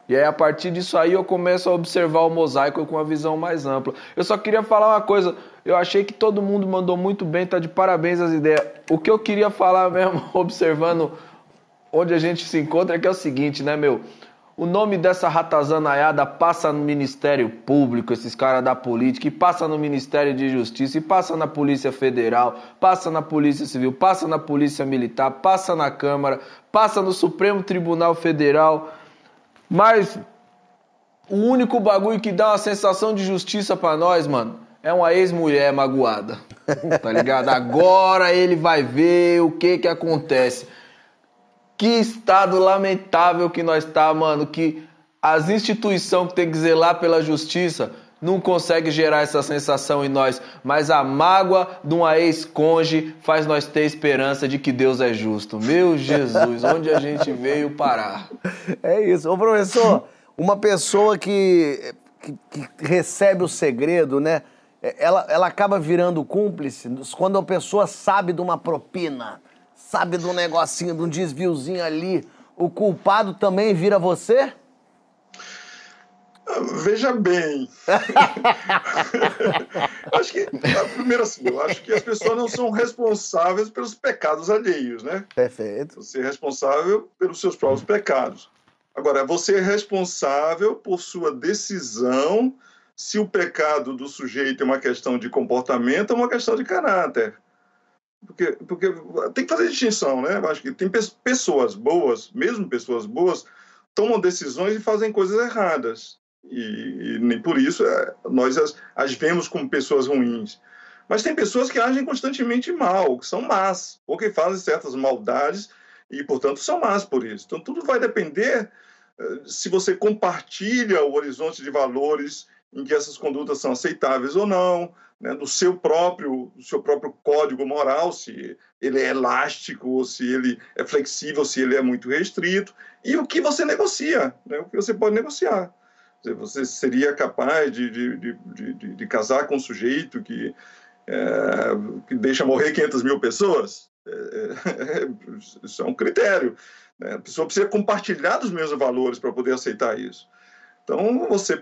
E aí, a partir disso aí, eu começo a observar o mosaico com uma visão mais ampla. Eu só queria falar uma coisa. Eu achei que todo mundo mandou muito bem, tá de parabéns as ideias. O que eu queria falar mesmo, observando onde a gente se encontra, que é o seguinte, né, meu? O nome dessa ratazanaiada passa no Ministério Público, esses caras da política, e passa no Ministério de Justiça, e passa na Polícia Federal, passa na Polícia Civil, passa na Polícia Militar, passa na Câmara, passa no Supremo Tribunal Federal. Mas o único bagulho que dá uma sensação de justiça pra nós, mano, é uma ex-mulher magoada. Tá ligado? Agora ele vai ver o que que acontece. Que estado lamentável que nós tá, mano, que as instituições que tem que zelar pela justiça não consegue gerar essa sensação em nós, mas a mágoa de uma ex-conge faz nós ter esperança de que Deus é justo. Meu Jesus, onde a gente veio parar? É isso. Ô, professor, uma pessoa que, que, que recebe o segredo, né? Ela, ela acaba virando cúmplice quando a pessoa sabe de uma propina, sabe de um negocinho, de um desviozinho ali. O culpado também vira você? Veja bem. acho que, primeiro assim, eu acho que as pessoas não são responsáveis pelos pecados alheios, né? Perfeito. Você é responsável pelos seus próprios pecados. Agora, você é responsável por sua decisão se o pecado do sujeito é uma questão de comportamento ou uma questão de caráter. Porque, porque tem que fazer distinção, né? Eu acho que tem pessoas boas, mesmo pessoas boas, tomam decisões e fazem coisas erradas. E, e nem por isso é, nós as, as vemos como pessoas ruins. Mas tem pessoas que agem constantemente mal, que são más, ou que fazem certas maldades e, portanto, são más por isso. Então, tudo vai depender eh, se você compartilha o horizonte de valores em que essas condutas são aceitáveis ou não, né, do seu próprio, do seu próprio código moral, se ele é elástico, ou se ele é flexível, se ele é muito restrito, e o que você negocia, né, o que você pode negociar. Você seria capaz de, de, de, de, de casar com um sujeito que, é, que deixa morrer 500 mil pessoas? É, é, isso é um critério. Né? A pessoa precisa compartilhar dos mesmos valores para poder aceitar isso. Então, você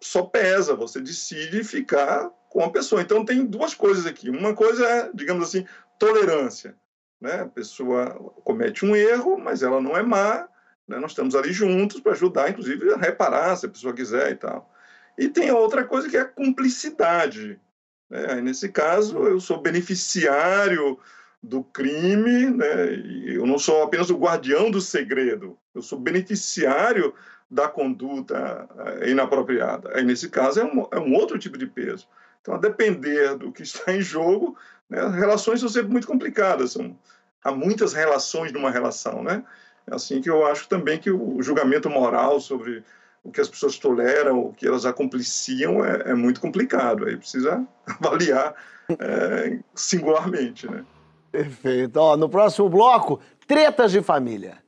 só pesa, você decide ficar com a pessoa. Então, tem duas coisas aqui. Uma coisa é, digamos assim, tolerância. Né? A pessoa comete um erro, mas ela não é má, né? Nós estamos ali juntos para ajudar, inclusive, a reparar se a pessoa quiser e tal. E tem outra coisa que é a cumplicidade. Né? Nesse caso, eu sou beneficiário do crime, né? Eu não sou apenas o guardião do segredo, eu sou beneficiário da conduta eh, inapropriada. Aí, nesse caso, é um, é um outro tipo de peso. Então, a depender do que está em jogo, né, relações são sempre muito complicadas. São, há muitas relações numa relação, né? É assim que eu acho também que o julgamento moral sobre o que as pessoas toleram, o que elas acompliciam, é, é muito complicado. Aí precisa avaliar é, singularmente, né? Perfeito. Ó, no próximo bloco, tretas de família.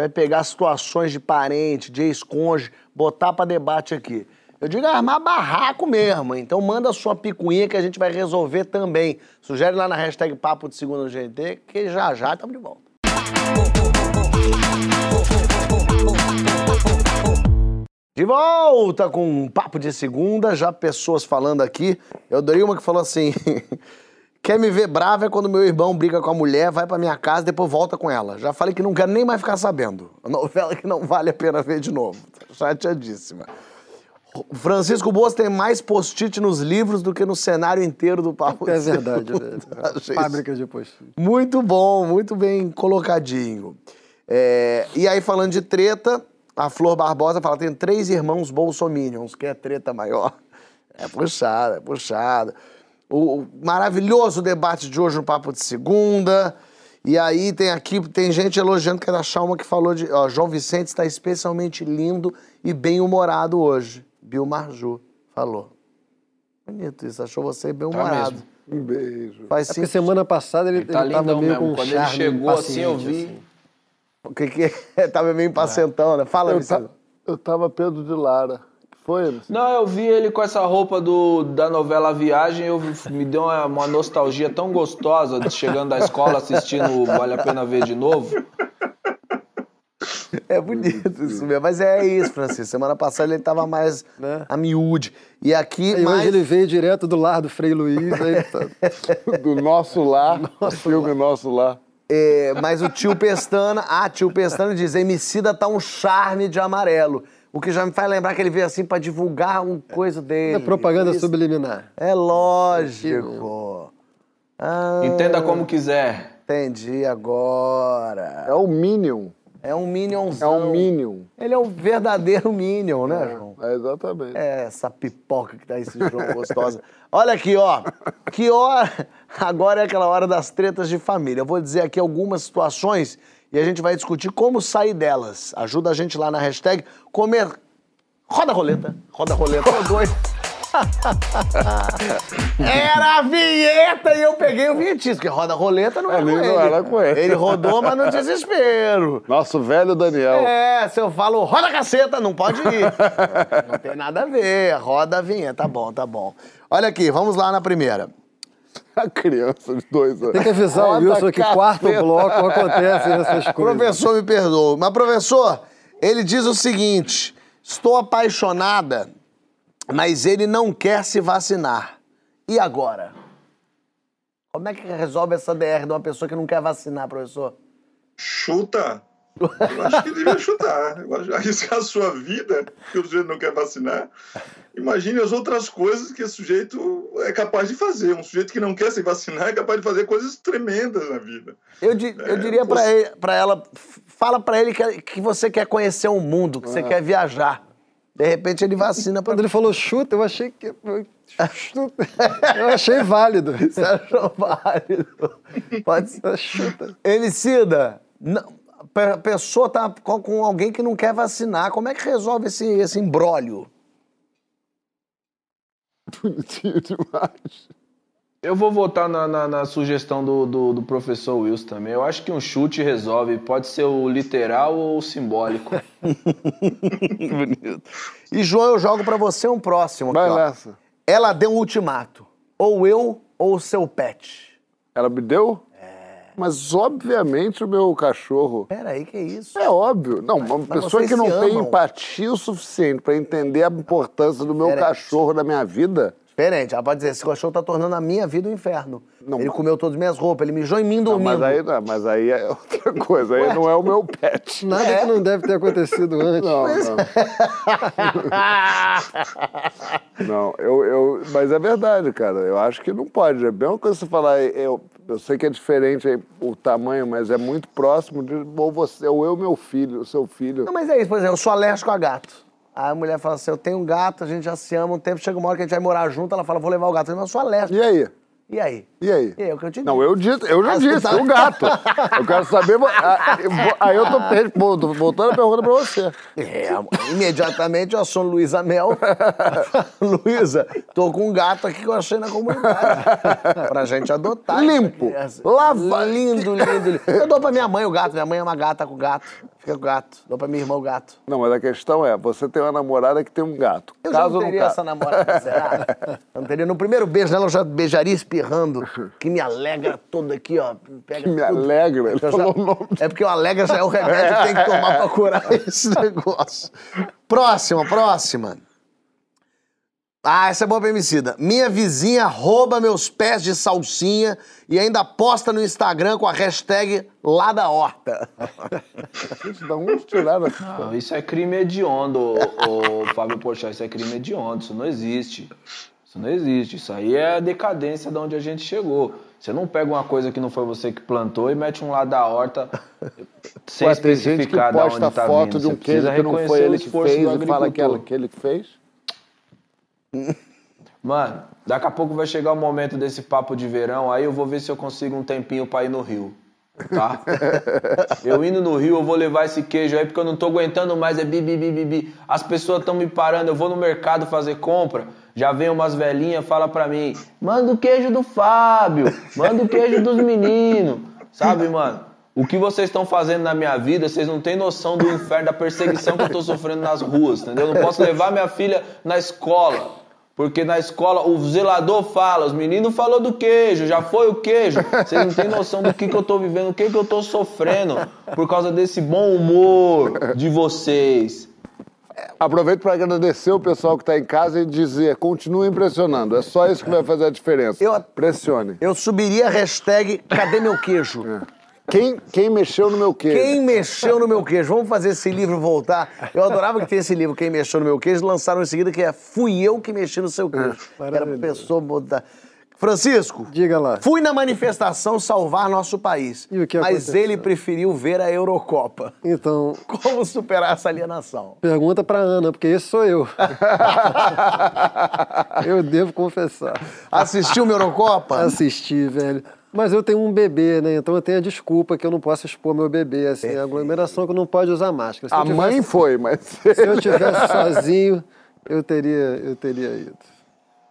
Vai pegar situações de parente, de ex-cônjuge, botar para debate aqui. Eu digo armar barraco mesmo, então manda sua picuinha que a gente vai resolver também. Sugere lá na hashtag Papo de Segunda GT, que já já estamos de volta. De volta com um papo de segunda, já pessoas falando aqui. Eu dei uma que falou assim: quer me ver brava é quando meu irmão briga com a mulher, vai pra minha casa e depois volta com ela. Já falei que não quero nem mais ficar sabendo. A novela que não vale a pena ver de novo. Chateadíssima. Francisco Boas tem mais post-it nos livros do que no cenário inteiro do papo. É verdade, velho. Fábrica de post-it. Muito bom, muito bem colocadinho. É, e aí, falando de treta, a Flor Barbosa fala: tem três irmãos bolsominions, que é treta maior. É puxada, é puxada. O, maravilhoso debate de hoje no Papo de Segunda. E aí tem aqui, tem gente elogiando que era a Chalma que falou de. Ó, João Vicente está especialmente lindo e bem-humorado hoje. Bill Marju falou. Bonito isso, achou você bem-humorado. Tá um beijo. Faz É porque semana passada ele, Ele tá ele tava meio mesmo. com um Quando ele charme chegou assim, eu vi. assim. O que que é? Tava meio impacientão, né? Fala, Eu, Vicente. eu tava Pedro de Lara. Foi? Não, eu vi ele com essa roupa do, da novela Viagem, eu me deu uma, uma nostalgia tão gostosa de chegando da escola assistindo Vale a Pena Ver de novo. É bonito isso mesmo. Mas é isso, Francisco. Semana passada ele tava mais a miúde. E aqui, Aí mais... hoje ele veio direto do lar do Frei Luiz. Aí tá... Do nosso lar, o filme Nosso Lar. É, mas o tio Pestana, ah, tio Pestana diz, Emicida tá um charme de amarelo. O que já me faz lembrar que ele veio assim pra divulgar uma coisa dele. É propaganda Isso. subliminar. É lógico. Ah, Entenda como quiser. Entendi agora. É o Minion. É um É Minionzão. um Minion. Ele é um verdadeiro Minion, né, João? É, exatamente. É, essa pipoca que tá esse João gostosa. Olha aqui, ó. Que hora. Agora é aquela hora das tretas de família. Eu vou dizer aqui algumas situações e a gente vai discutir como sair delas. Ajuda a gente lá na hashtag comer. Roda a roleta. Roda a roleta. Rodou? Era a vinheta e eu peguei o vinhetista, porque roda roleta não é, Ali com não ele. era com ele. Ele rodou, mas no desespero. Nosso velho Daniel. É, se eu falo roda a caceta, não pode ir. não tem nada a ver, roda a vinheta. Tá bom, tá bom. Olha aqui, vamos lá na primeira. A criança de dois anos. Tem que avisar o Wilson que quarto bloco acontece essas coisas. Professor, me perdoa. Mas, professor, ele diz o seguinte: estou apaixonada, mas ele não quer se vacinar. E agora? Como é que resolve essa DR de uma pessoa que não quer vacinar, professor? Chuta. Eu acho que devia chutar. Eu acho, arriscar a sua vida, porque o sujeito não quer vacinar. Imagine as outras coisas que esse sujeito é capaz de fazer. Um sujeito que não quer se vacinar é capaz de fazer coisas tremendas na vida. Eu, di- eu diria pra, você- pra ela, fala pra ele que, que você quer conhecer o mundo, que você quer viajar. De repente ele vacina pra Quando ele falou chuta, eu achei que. Chuta. Eu achei válido. Você achou válido? Pode ser. Chuta. Emicida, não, a pessoa tá com, alguém que não quer vacinar. Como é que resolve esse, esse imbróglio? Bonitinho demais. Eu vou votar na, na- na sugestão do, do, do professor Wilson também. Eu acho que um chute resolve. Pode ser o literal ou o simbólico. Bonito. E, João, eu jogo pra você um próximo. Vai nessa. Ela deu um ultimato. Ou eu ou o seu pet. Ela me deu? Mas, obviamente, o meu cachorro. Peraí, que isso? É óbvio. Não, uma mas pessoa que não tem amam. empatia o suficiente pra entender a importância do meu cachorro na minha vida. Diferente, ela pode dizer, esse cachorro tá tornando a minha vida um inferno. Não, ele mas- comeu todas as minhas roupas, ele mijou em mim Não, dormindo. mas, aí, não, mas aí é outra coisa. Aí não é o meu pet. Nada É. que não deve ter acontecido antes. Não, não. Não, eu, eu, mas é verdade, cara. Eu acho que não pode. É a mesma coisa você falar, eu, eu sei que é diferente o tamanho, mas é muito próximo de ou você, ou eu, meu filho, o seu filho. Não, mas é isso, por exemplo, eu sou alérgico a gato. Aí a mulher fala assim, eu tenho um gato, a gente já se ama um tempo, chega uma hora que a gente vai morar junto, ela fala, vou levar o gato. Eu mas eu sou alérgico. E aí? E aí? E aí? E aí, é o que eu te Não, digo. eu, disse, eu já Ah, disse, tá- o gato. Eu quero saber. Aí eu tô voltando a pergunta pra você. É, imediatamente eu sou Luísa Mel. Luísa, tô com um gato aqui que eu achei na comunidade. pra gente adotar. Limpo. Lava- Lindo, lindo, lindo. Eu dou pra minha mãe o gato. Minha mãe é uma gata com gato. Fica com o gato. Dou pra minha irmã o gato. Não, mas a questão é: você tem uma namorada que tem um gato. Eu já Caso não não teria ca- essa namorada, será? Eu não teria. No primeiro beijo dela, eu já beijaria espirrando, que me alegra todo aqui, ó. Pega Que me tudo. alegra, ele Eu já- falou o nome. É porque o alegra já é o remédio que tem que tomar pra curar esse negócio. Próxima, próxima. Ah, essa é boa pra Emicida. Minha vizinha rouba meus pés de salsinha e ainda posta no Instagram com a hashtag lá da horta. Da tiraram essa Não, isso é crime hediondo, ô, ô, Fábio Porchat. Isso é crime hediondo. Isso não existe. Isso não existe. Isso aí é a decadência de onde a gente chegou. Você não pega uma coisa que não foi você que plantou e mete um lado da horta sem Ué, tem gente que especificar de onde tá foto vindo. de um Você precisa queijo que não foi o ele que fez do e fala que, ela, agricultor. que ele que fez. Mano, daqui a pouco vai chegar o momento desse papo de verão, aí eu vou ver se eu consigo um tempinho pra ir no Rio. Tá? eu indo no Rio, eu vou levar esse queijo aí, porque eu não tô aguentando mais, é bi, bi, bi, bi, bi. As pessoas estão me parando, eu vou no mercado fazer compra, já vem umas velhinhas, fala pra mim, manda o queijo do Fábio, manda o queijo dos meninos. Sabe, mano? O que vocês estão fazendo na minha vida, vocês não têm noção do inferno, da perseguição que eu tô sofrendo nas ruas, entendeu? Eu não posso levar minha filha na escola. Porque na escola o zelador fala, os meninos falou do queijo, já foi o queijo. Vocês não têm noção do que, que eu tô vivendo, o que, que eu tô sofrendo por causa desse bom humor de vocês. Aproveito para agradecer o pessoal que está em casa e dizer: continue impressionando. É só isso que vai fazer a diferença. Eu- Pressione. Eu subiria a hashtag cadê meu queijo? Quem, quem mexeu no meu queijo? Quem mexeu no meu queijo? Vamos fazer esse livro voltar. Eu adorava que tem esse livro, Quem Mexeu no Meu Queijo, lançaram em seguida que é Fui Eu que Mexi no Seu Queijo. Era pra pessoa botar. Francisco, Diga lá. fui na manifestação salvar nosso país. Mas ele preferiu ver a Eurocopa. Então, Como superar essa alienação? pergunta pra Ana, porque esse sou eu. eu devo confessar. Assistiu uma Eurocopa? Assisti, velho. Mas eu tenho um bebê, né? Então eu tenho a desculpa que eu não posso expor meu bebê, assim, a aglomeração que eu não pode usar máscara. Se A tivesse- mãe foi, mas. Se eu tivesse sozinho, eu teria, eu teria ido.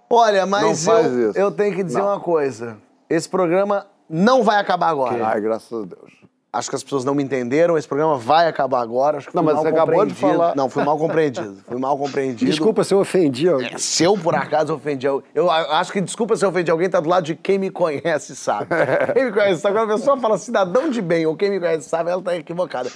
Olha, mas eu, eu tenho que dizer Não. uma coisa. Esse programa não vai acabar agora. Ai, graças a Deus. Acho que as pessoas não me entenderam. Esse programa vai acabar agora. Acho que Não, mas mal você acabou de compreendido. falar. Não, fui mal compreendido. Fui mal compreendido. Desculpa se eu ofendi alguém. É, Se eu, por acaso, ofendi alguém. Eu acho que desculpa se eu ofendi alguém, tá do lado de quem me conhece sabe. quem me conhece sabe. Quando a pessoa fala cidadão de bem ou quem me conhece sabe, ela tá equivocada.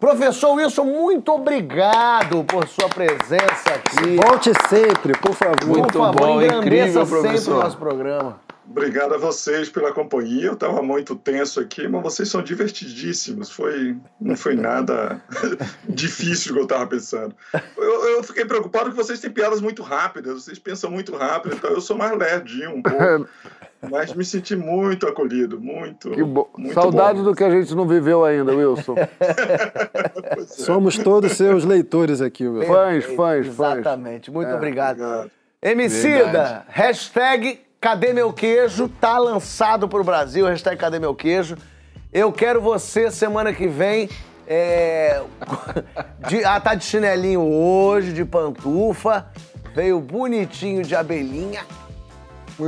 Professor Wilson, muito obrigado por sua presença aqui. Volte sempre, por favor. Muito por favor, bom, engrandeça incrível, sempre professor. o nosso programa. Obrigado a vocês pela companhia. Eu estava muito tenso aqui, mas vocês são divertidíssimos. Foi, não foi nada difícil do que eu estava pensando. Eu, eu fiquei preocupado que vocês têm piadas muito rápidas, vocês pensam muito rápido, então eu sou mais lerdinho um pouco. Mas me senti muito acolhido, muito. Que bom. muito Saudade bom. do que a gente não viveu ainda, Wilson. Somos todos seus leitores aqui, Wilson. Fãs, fãs, fãs. Exatamente. Muito É, obrigado. Obrigado. Emicida, Verdade. hashtag Cadê Meu Queijo? Tá lançado pro Brasil, hashtag Cadê Meu Queijo? Eu quero você semana que vem. É... de- ah, tá de chinelinho hoje, de pantufa. Veio bonitinho de abelhinha.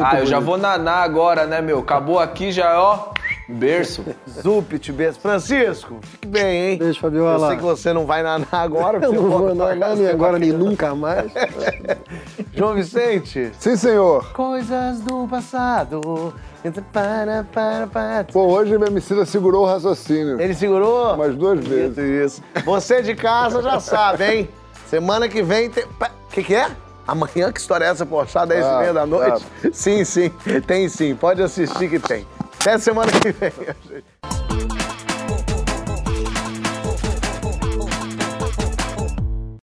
ah, eu já vou nanar agora, né, meu? Acabou aqui já, ó. Berço. Zupit, beijo. Francisco, fique bem, hein? Beijo, Fabiola. Eu sei que você não vai nanar agora. Eu não vou casa, nem agora, nem nunca mais. João Vicente. Sim, senhor. Coisas do passado. Para, para, para. Pô, hoje o Emicida segurou o raciocínio. Ele segurou? Umas duas vezes. Isso. Você de casa já sabe, hein? Semana que vem tem. O que, que é? Amanhã, que história é essa, poxa? 10 e Ah, meia da noite? Sim, sim. Tem sim. Pode assistir que tem. Até semana que vem, gente.